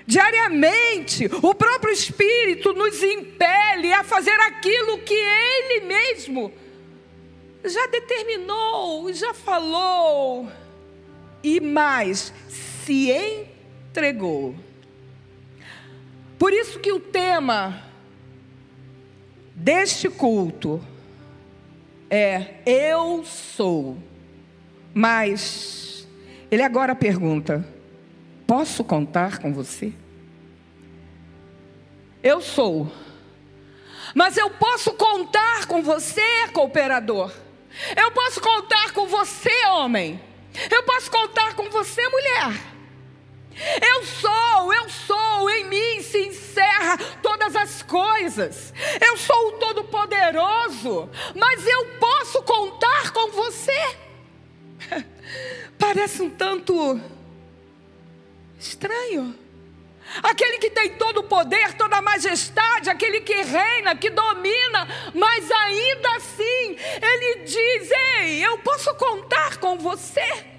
Diariamente, o próprio Espírito nos impele a fazer aquilo que Ele mesmo já determinou, já falou e mais, se entregou. Por isso que o tema deste culto é Eu sou. Mas ele agora pergunta: Posso contar com você? Eu sou. Mas eu posso contar com você, cooperador. Eu posso contar com você, homem. Eu posso contar com você, mulher. Eu sou, eu sou, em mim se encerra todas as coisas. Eu sou o Todo-Poderoso, mas eu posso contar com você. Parece um tanto Estranho. Aquele que tem todo o poder, toda a majestade, aquele que reina, que domina, mas ainda assim, ele diz: Ei, eu posso contar com você.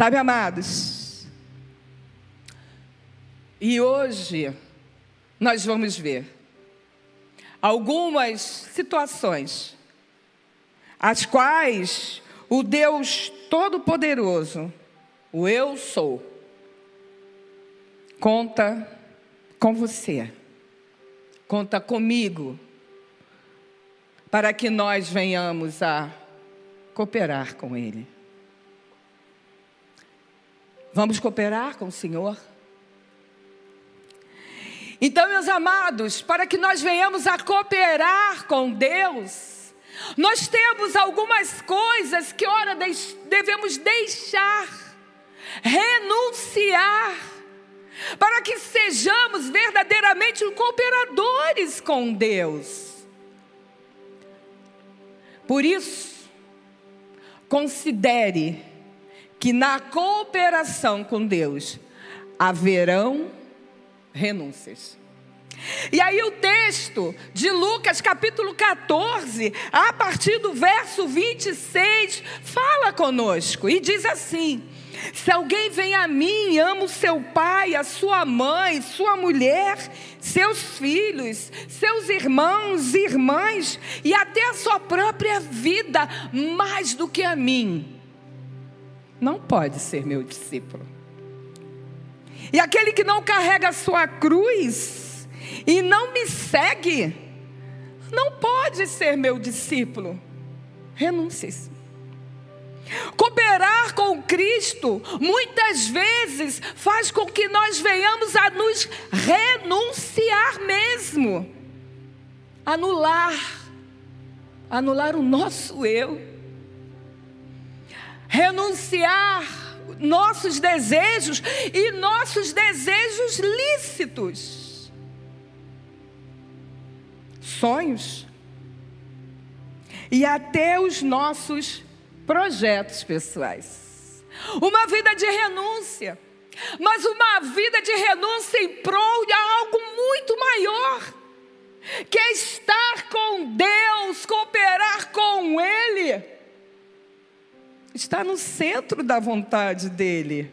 Sabe, amados, e hoje nós vamos ver algumas situações, as quais o Deus Todo-Poderoso o eu sou conta com você, conta comigo, para que nós venhamos a cooperar com Ele. Vamos cooperar com o Senhor? Então, meus amados, para que nós venhamos a cooperar com Deus, nós temos algumas coisas que, ora, devemos deixar renunciar, para que sejamos verdadeiramente cooperadores com Deus. Por isso, considere que na cooperação com Deus haverão renúncias. E aí o texto de Lucas capítulo 14, a partir do verso 26, fala conosco e diz assim: Se alguém vem a mim e ama o seu pai, a sua mãe, sua mulher, seus filhos, seus irmãos e irmãs e até a sua própria vida mais do que a mim, não pode ser meu discípulo. E aquele que não carrega a sua cruz e não me segue, não pode ser meu discípulo. Renúncias. Cooperar com Cristo muitas vezes faz com que nós venhamos a nos renunciar mesmo, anular, anular o nosso eu, renunciar nossos desejos e nossos desejos lícitos, sonhos. E até os nossos projetos pessoais. Uma vida de renúncia, mas uma vida de renúncia em prol de algo muito maior, que é estar com Deus, cooperar com Ele, estar no centro da vontade dEle.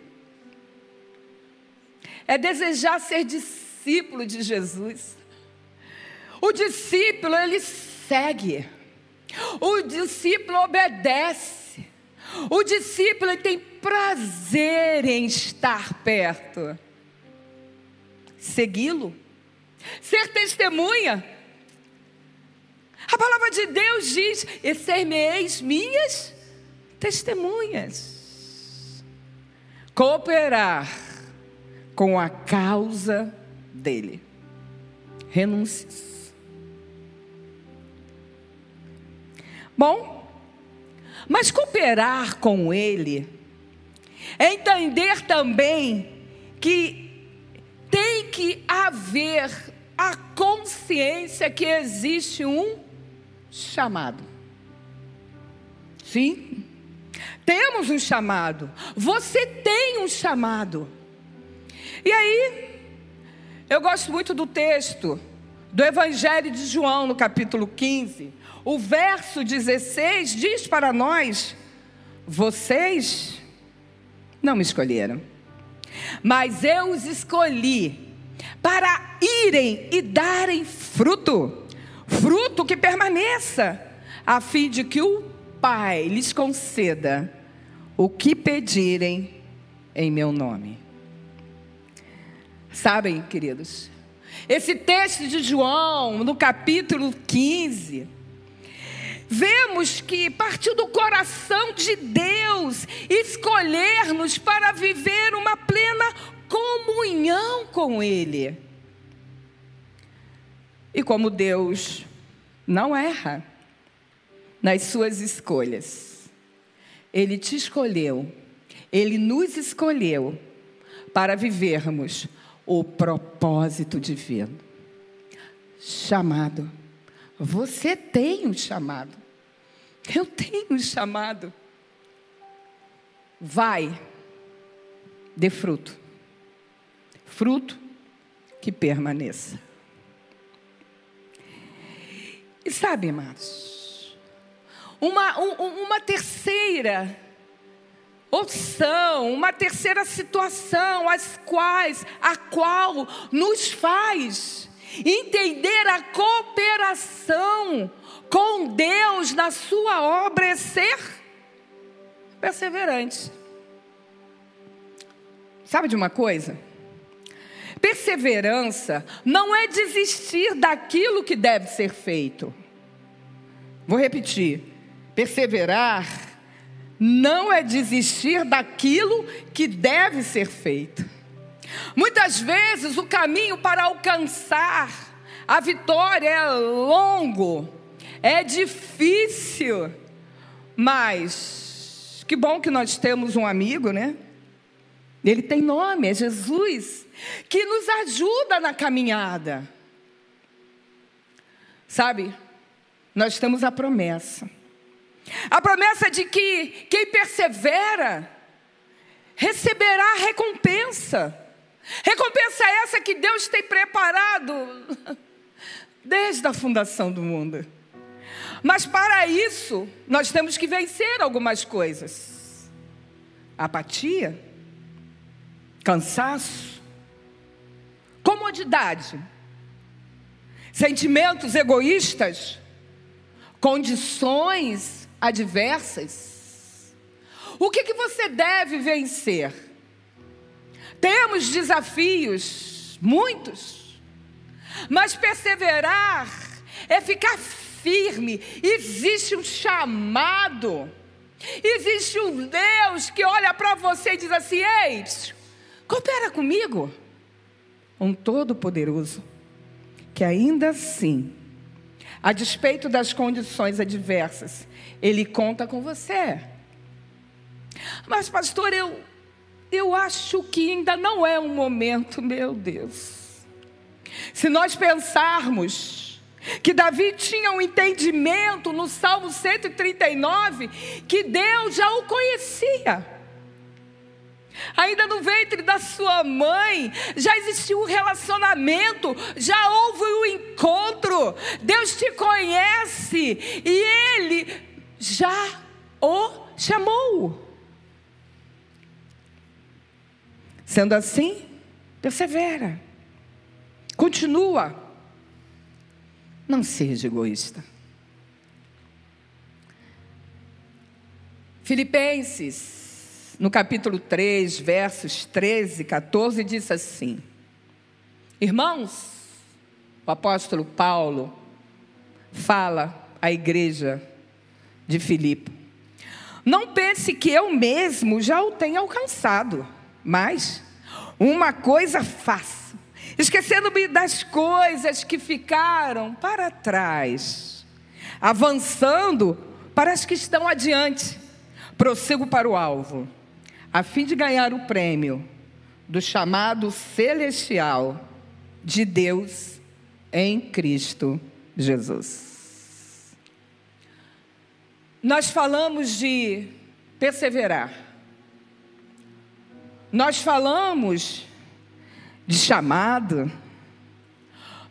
É desejar ser discípulo de Jesus. O discípulo, ele segue. O discípulo obedece. O discípulo tem prazer em estar perto. Segui-lo. Ser testemunha. A palavra de Deus diz: e ser-me-eis minhas testemunhas. Cooperar com a causa dele. Renúncias. Bom, mas cooperar com Ele é entender também que tem que haver a consciência que existe um chamado. Sim, temos um chamado. Você tem um chamado. E aí, eu gosto muito do texto do Evangelho de João, no capítulo 15, o verso 16 diz para nós: vocês não me escolheram, mas eu os escolhi para irem e darem fruto, fruto que permaneça, a fim de que o Pai lhes conceda o que pedirem em meu nome. Sabem, queridos, esse texto de João, no capítulo 15, vemos que partiu do coração de Deus escolher-nos para viver uma plena comunhão com Ele. E como Deus não erra nas suas escolhas, Ele te escolheu, Ele nos escolheu para vivermos o propósito divino chamado você tem um chamado. Eu tenho um chamado. Vai, dê fruto. Fruto que permaneça. E sabe, amados, uma, um, uma terceira opção, uma terceira situação, as quais, a qual nos faz Entender a cooperação com Deus na sua obra é ser perseverante. Sabe de uma coisa? Perseverança não é desistir daquilo que deve ser feito. Vou repetir. Perseverar não é desistir daquilo que deve ser feito. Muitas vezes o caminho para alcançar a vitória é longo, é difícil, mas que bom que nós temos um amigo, né? Ele tem nome, é Jesus, que nos ajuda na caminhada. Sabe, nós temos a promessa A promessa de que quem persevera receberá recompensa. Recompensa essa que Deus tem preparado desde a fundação do mundo. Mas para isso, nós temos que vencer algumas coisas: apatia, cansaço, comodidade, sentimentos egoístas, condições adversas. O que, que você deve vencer? Temos desafios, muitos, mas perseverar é ficar firme. Existe um chamado, existe um Deus que olha para você e diz assim: Ei, coopera comigo. Um Todo-Poderoso, que ainda assim, a despeito das condições adversas, Ele conta com você. Mas, pastor, eu, eu acho que ainda não é um momento, meu Deus. Se nós pensarmos que Davi tinha um entendimento no Salmo 139 que Deus já o conhecia. Ainda no ventre da sua mãe já existiu um relacionamento, já houve um encontro. Deus te conhece e Ele já o chamou. Sendo assim, persevera, continua, não seja egoísta. Filipenses, no capítulo 3, versos 13 e 14, diz assim: Irmãos, o apóstolo Paulo fala à igreja de Filipe: Não pense que eu mesmo já o tenha alcançado, mas uma coisa faço, esquecendo-me das coisas que ficaram para trás, avançando para as que estão adiante prossigo para o alvo, a fim de ganhar o prêmio do chamado celestial de Deus em Cristo Jesus. Nós falamos de perseverar. Nós falamos de chamado.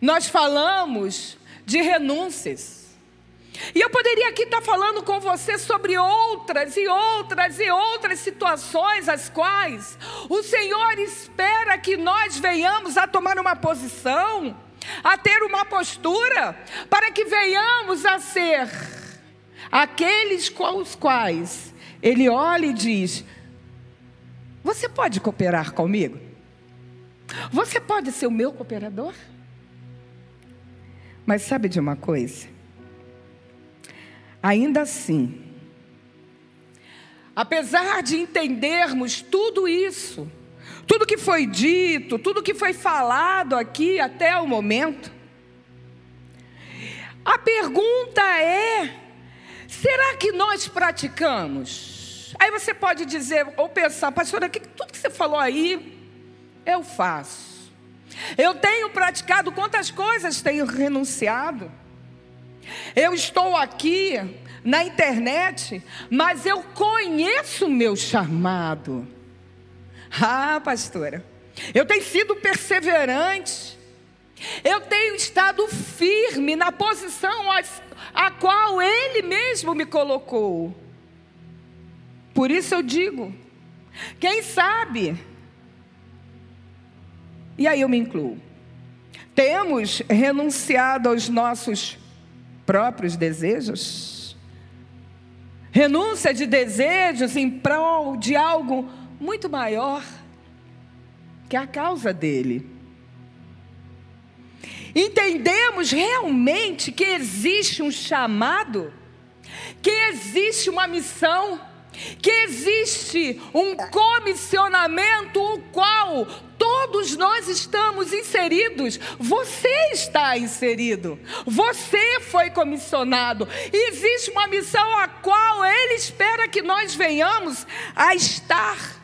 Nós falamos de renúncias. E eu poderia aqui estar falando com você sobre outras e outras e outras situações, as quais o Senhor espera que nós venhamos a tomar uma posição, a ter uma postura, para que venhamos a ser aqueles com os quais Ele olha e diz: Você pode cooperar comigo? Você pode ser o meu cooperador? Mas sabe de uma coisa? Ainda assim, apesar de entendermos tudo isso, tudo que foi dito, tudo que foi falado aqui até o momento, a pergunta é: será que nós praticamos? Aí você pode dizer ou pensar, pastora, que tudo que você falou aí, eu faço. Eu tenho praticado quantas coisas tenho renunciado. Eu estou aqui na internet, mas eu conheço o meu chamado. Ah, pastora, eu tenho sido perseverante. Eu tenho estado firme na posição a, a qual Ele mesmo me colocou. Por isso eu digo: quem sabe? E aí eu me incluo. Temos renunciado aos nossos próprios desejos? Renúncia de desejos em prol de algo muito maior que a causa dele. Entendemos realmente que existe um chamado, que existe uma missão, que existe um comissionamento o qual todos nós estamos inseridos. Você está inserido. Você foi comissionado. Existe uma missão a qual ele espera que nós venhamos a estar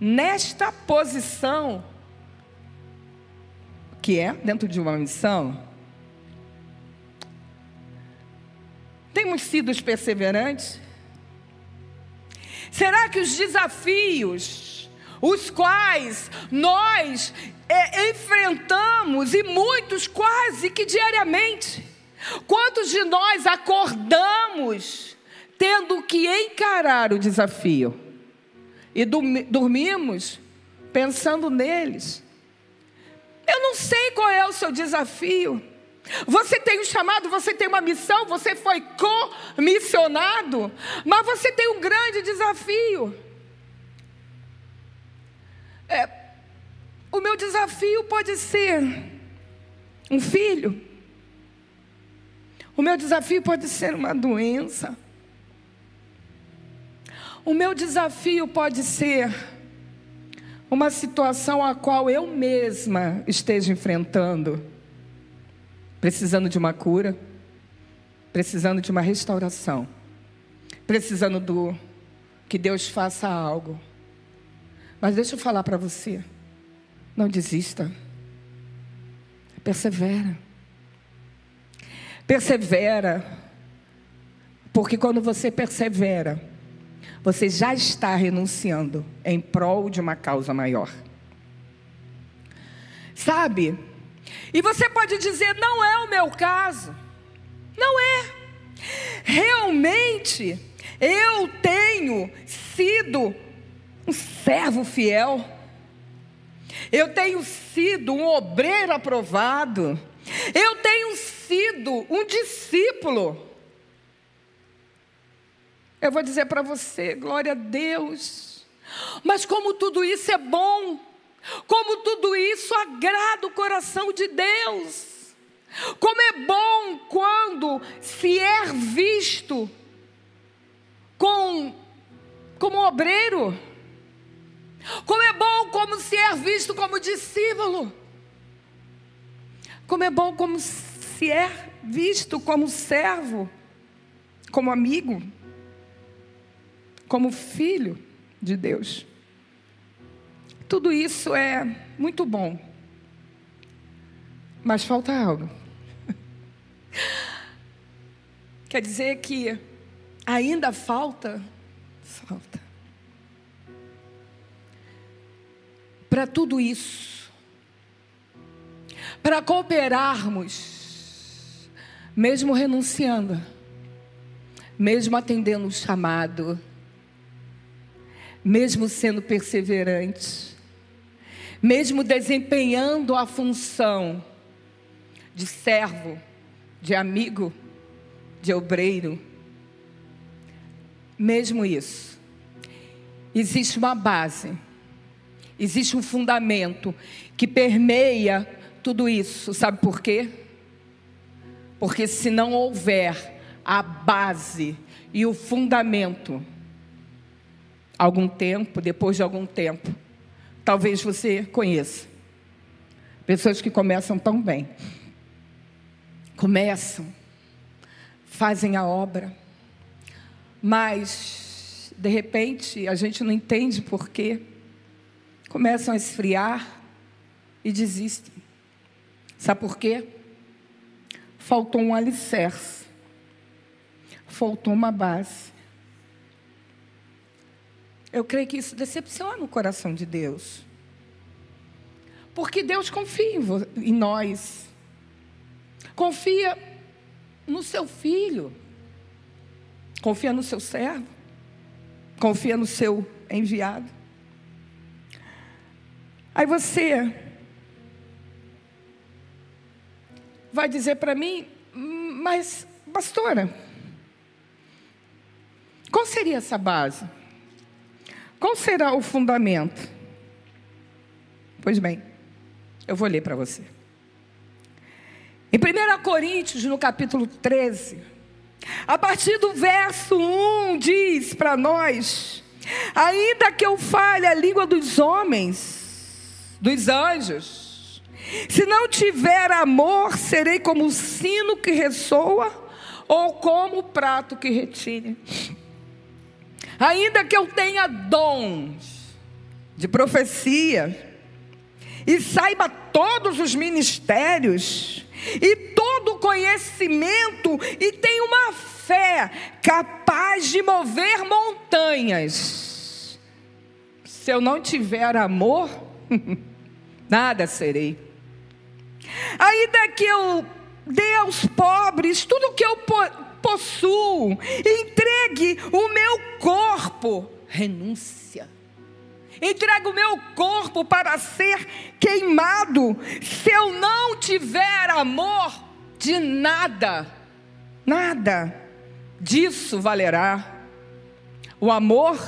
nesta posição que é dentro de uma missão. Tem temos sido perseverantes? Será que os desafios, os quais nós é, enfrentamos, e muitos quase que diariamente, quantos de nós acordamos tendo que encarar o desafio e dormimos pensando neles? Eu não sei qual é o seu desafio. Você tem um chamado, você tem uma missão, você foi comissionado, mas você tem um grande desafio. É, o meu desafio pode ser um filho. O meu desafio pode ser uma doença. O meu desafio pode ser uma situação a qual eu mesma esteja enfrentando precisando de uma cura, precisando de uma restauração, precisando do que Deus faça algo. Mas deixa eu falar para você, não desista. Persevera. Persevera. Porque quando você persevera, você já está renunciando em prol de uma causa maior. Sabe? E você pode dizer: não é o meu caso. Não é. Realmente, eu tenho sido um servo fiel. Eu tenho sido um obreiro aprovado. Eu tenho sido um discípulo. Eu vou dizer para você, glória a Deus. Mas como tudo isso é bom, como tudo isso agrada o coração de Deus. Como é bom quando se é visto com, como obreiro. Como é bom como se é visto como discípulo. Como é bom como se é visto como servo, como amigo, como filho de Deus. Tudo isso é muito bom. Mas falta algo. Quer dizer que ainda falta, falta. Para tudo isso, para cooperarmos, mesmo renunciando, mesmo atendendo o chamado, mesmo sendo perseverantes, mesmo desempenhando a função de servo, de amigo, de obreiro, mesmo isso, existe uma base, existe um fundamento que permeia tudo isso. Sabe por quê? Porque se não houver a base e o fundamento, algum tempo, depois de algum tempo, Talvez você conheça. Pessoas que começam tão bem. Começam, fazem a obra, mas, de repente, a gente não entende por quê. Começam a esfriar e desistem. Sabe por quê? Faltou um alicerce, faltou uma base. Eu creio que isso decepciona o coração de Deus. Porque Deus confia em nós. Confia no seu filho. Confia no seu servo. Confia no seu enviado. Aí você vai dizer para mim, mas, pastora, qual seria essa base? Qual será o fundamento? Pois bem, eu vou ler para você. Em 1 Coríntios, no capítulo 13, a partir do verso 1, diz para nós: Ainda que eu fale a língua dos homens, dos anjos, se não tiver amor, serei como o sino que ressoa ou como o prato que retine. Ainda que eu tenha dons de profecia e saiba todos os ministérios e todo o conhecimento e tenha uma fé capaz de mover montanhas. Se eu não tiver amor, nada serei. Ainda que eu dê aos pobres tudo que eu possuo, entregue o meu corpo, renúncia. Entregue o meu corpo para ser queimado. Se eu não tiver amor, de nada, nada disso valerá. O amor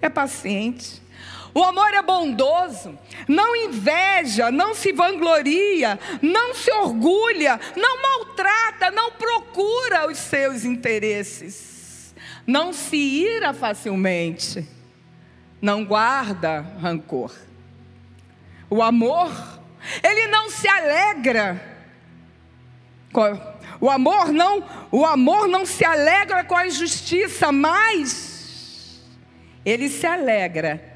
é paciente. O amor é bondoso, não inveja, não se vangloria, não se orgulha, não maltrata, não procura os seus interesses, não se ira facilmente, não guarda rancor. O amor, ele não se alegra. O amor não, o amor não se alegra com a injustiça, mas ele se alegra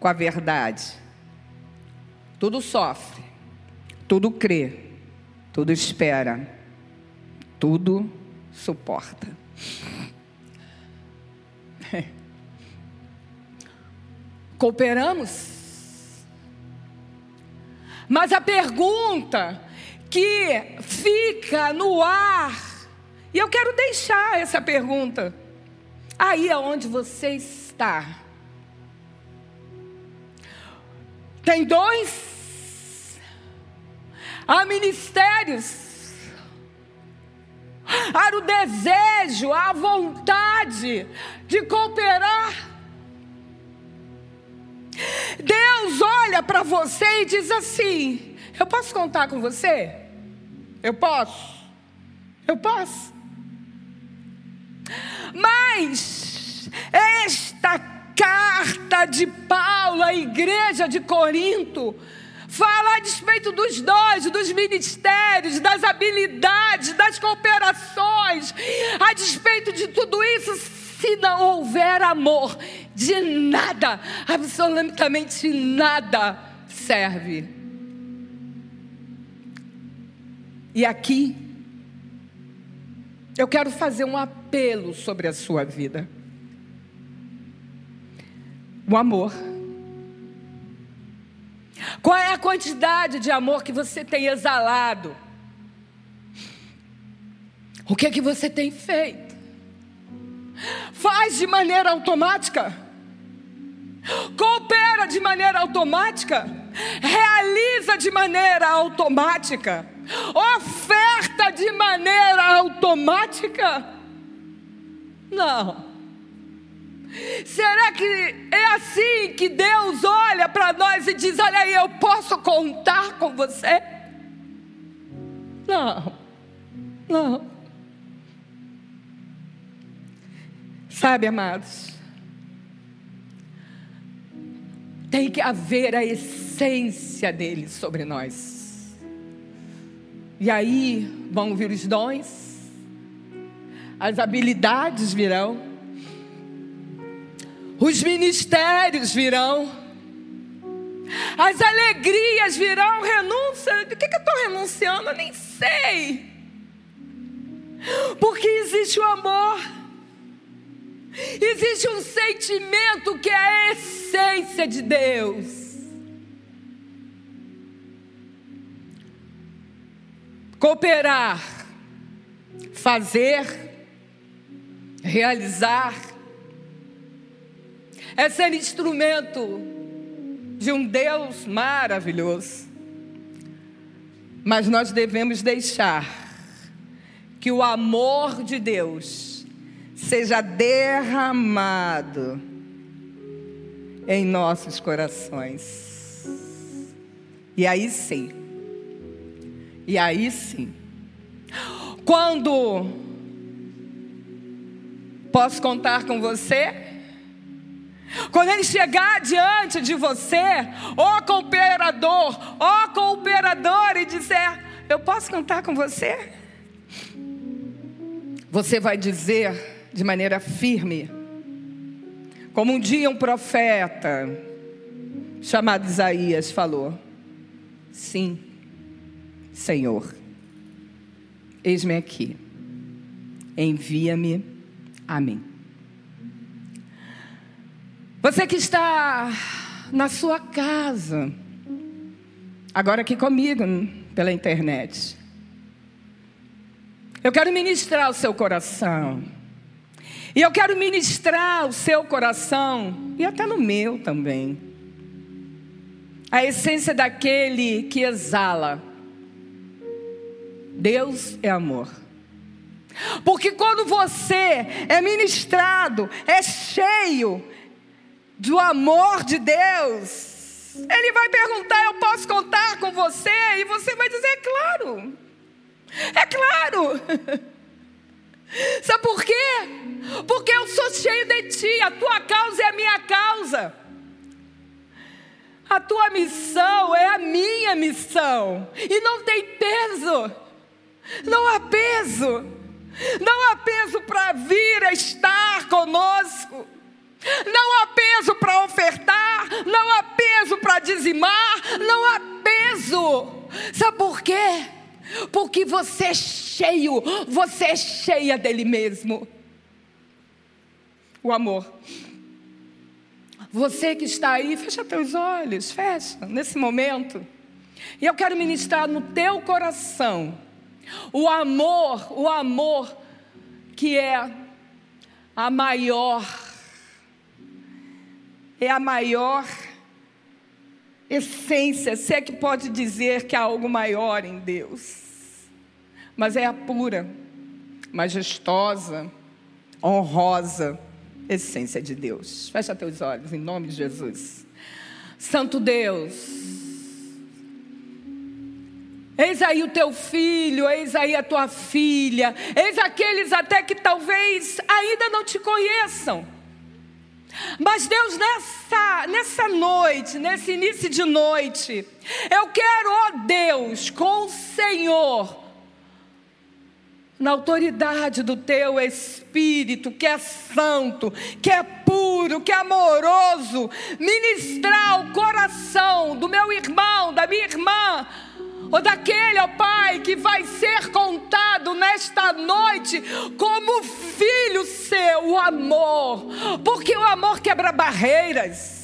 com a verdade. Tudo sofre, tudo crê, tudo espera, tudo suporta. Cooperamos. Mas a pergunta que fica no ar, e eu quero deixar essa pergunta aí aonde você está. Tem dons, há ministérios, há o desejo, a vontade de cooperar. Deus olha para você e diz assim: Eu posso contar com você? Eu posso. Eu posso. Mas esta carta de Paulo à igreja de Corinto fala a despeito dos dons, dos ministérios, das habilidades, das cooperações, a despeito de tudo isso, se não houver amor, de nada, absolutamente nada serve. E aqui, eu quero fazer um apelo sobre a sua vida o amor. Qual é a quantidade de amor que você tem exalado? O que é que você tem feito? Faz de maneira automática? Coopera de maneira automática? Realiza de maneira automática? Oferta de maneira automática? Não. Será que é assim que Deus olha para nós e diz: Olha aí, eu posso contar com você? Não, não. Sabe, amados, tem que haver a essência dele sobre nós. E aí vão vir os dons, as habilidades virão os ministérios virão, as alegrias virão, renúncia. Do que, que eu estou renunciando? Eu nem sei. Porque existe o amor, existe um sentimento que é a essência de Deus. Cooperar, fazer, realizar, é ser instrumento de um Deus maravilhoso. Mas nós devemos deixar que o amor de Deus seja derramado em nossos corações. E aí sim, e aí sim, quando posso contar com você? Quando ele chegar diante de você, ó cooperador, ó cooperador, e disser: Eu posso cantar com você? Você vai dizer de maneira firme, como um dia um profeta chamado Isaías falou: Sim, Senhor, eis-me aqui, envia-me a mim. Você que está na sua casa, agora aqui comigo pela internet. Eu quero ministrar o seu coração. E eu quero ministrar o seu coração, e até no meu também. A essência daquele que exala. Deus é amor. Porque quando você é ministrado, é cheio do amor de Deus, Ele vai perguntar: Eu posso contar com você? E você vai dizer: É claro, é claro. Sabe por quê? Porque eu sou cheio de ti, a tua causa é a minha causa. A tua missão é a minha missão. E não tem peso. Não há peso. Não há peso para vir a estar conosco. Não há peso para ofertar. Não há peso para dizimar. Não há peso. Sabe por quê? Porque você é cheio. Você é cheia dele mesmo. O amor. Você que está aí, fecha teus olhos, fecha, nesse momento. E eu quero ministrar no teu coração o amor, o amor que é a maior, é a maior essência, se é que pode dizer que há algo maior em Deus, mas é a pura, majestosa, honrosa essência de Deus. Fecha teus olhos em nome de Jesus. Santo Deus, Eis aí o teu filho, eis aí a tua filha, eis aqueles até que talvez ainda não te conheçam. Mas Deus, nessa, nessa noite, nesse início de noite, eu quero, ó Deus, com o Senhor, na autoridade do teu Espírito, que é santo, que é puro, que é amoroso, ministrar o coração do meu irmão, da minha irmã, ou daquele, ó Pai, que vai ser contado nesta noite como filho seu, o amor, porque o amor quebra barreiras.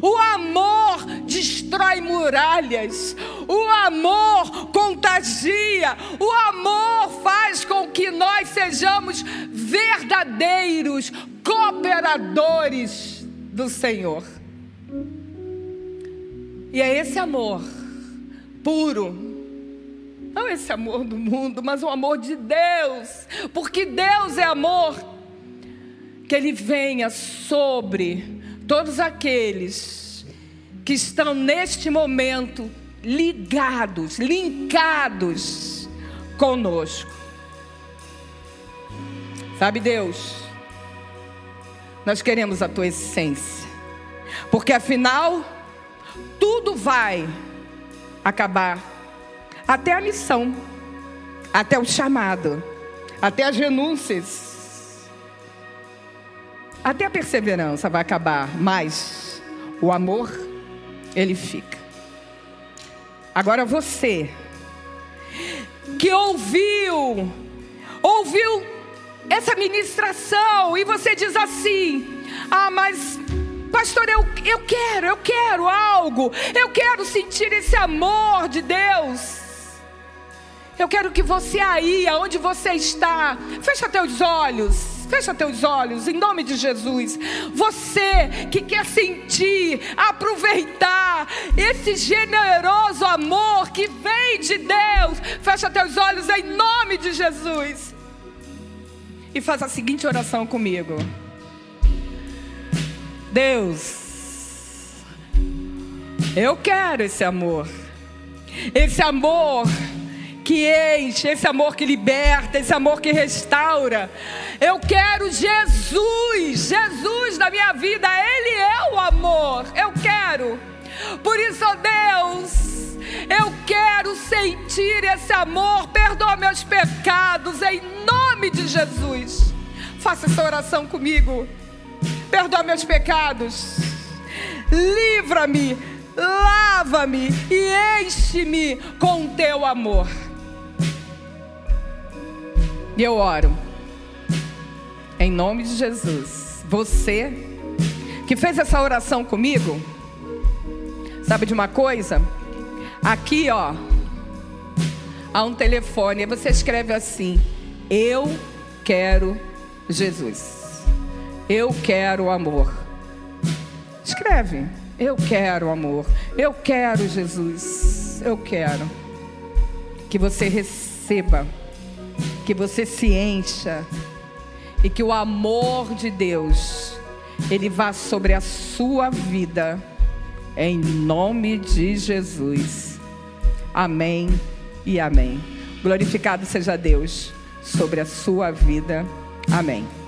O amor destrói muralhas. O amor contagia. O amor faz com que nós sejamos verdadeiros cooperadores do Senhor. E é esse amor puro, não esse amor do mundo, mas o amor de Deus, porque Deus é amor, que Ele venha sobre todos aqueles que estão neste momento ligados, linkados conosco. Sabe, Deus, nós queremos a tua essência, porque afinal, tudo vai acabar, até a missão, até o chamado, até as renúncias até a perseverança vai acabar, mas o amor, ele fica. Agora você, que ouviu, ouviu essa ministração e você diz assim: ah, mas pastor, eu, eu quero, eu quero algo, eu quero sentir esse amor de Deus. Eu quero que você aí, aonde você está, fecha teus olhos. Fecha teus olhos, em nome de Jesus. Você que quer sentir, aproveitar esse generoso amor que vem de Deus, fecha teus olhos em nome de Jesus. E faz a seguinte oração comigo. Deus, eu quero esse amor. Esse amor que enche, esse amor que liberta, esse amor que restaura. Eu quero Jesus, Jesus na minha vida, Ele é o amor. Eu quero. Por isso, Deus, eu quero sentir esse amor. Perdoa meus pecados em nome de Jesus. Faça essa oração comigo. Perdoa meus pecados. Livra-me, lava-me e enche-me com teu amor. E eu oro nome de Jesus. Você que fez essa oração comigo, sabe de uma coisa? Aqui, ó, há um telefone. Aí você escreve assim: Eu quero Jesus. Eu quero amor. Escreve. Eu quero amor. Eu quero Jesus. Eu quero que você receba, que você se encha e que o amor de Deus ele vá sobre a sua vida em nome de Jesus. Amém e amém. Glorificado seja Deus sobre a sua vida. Amém.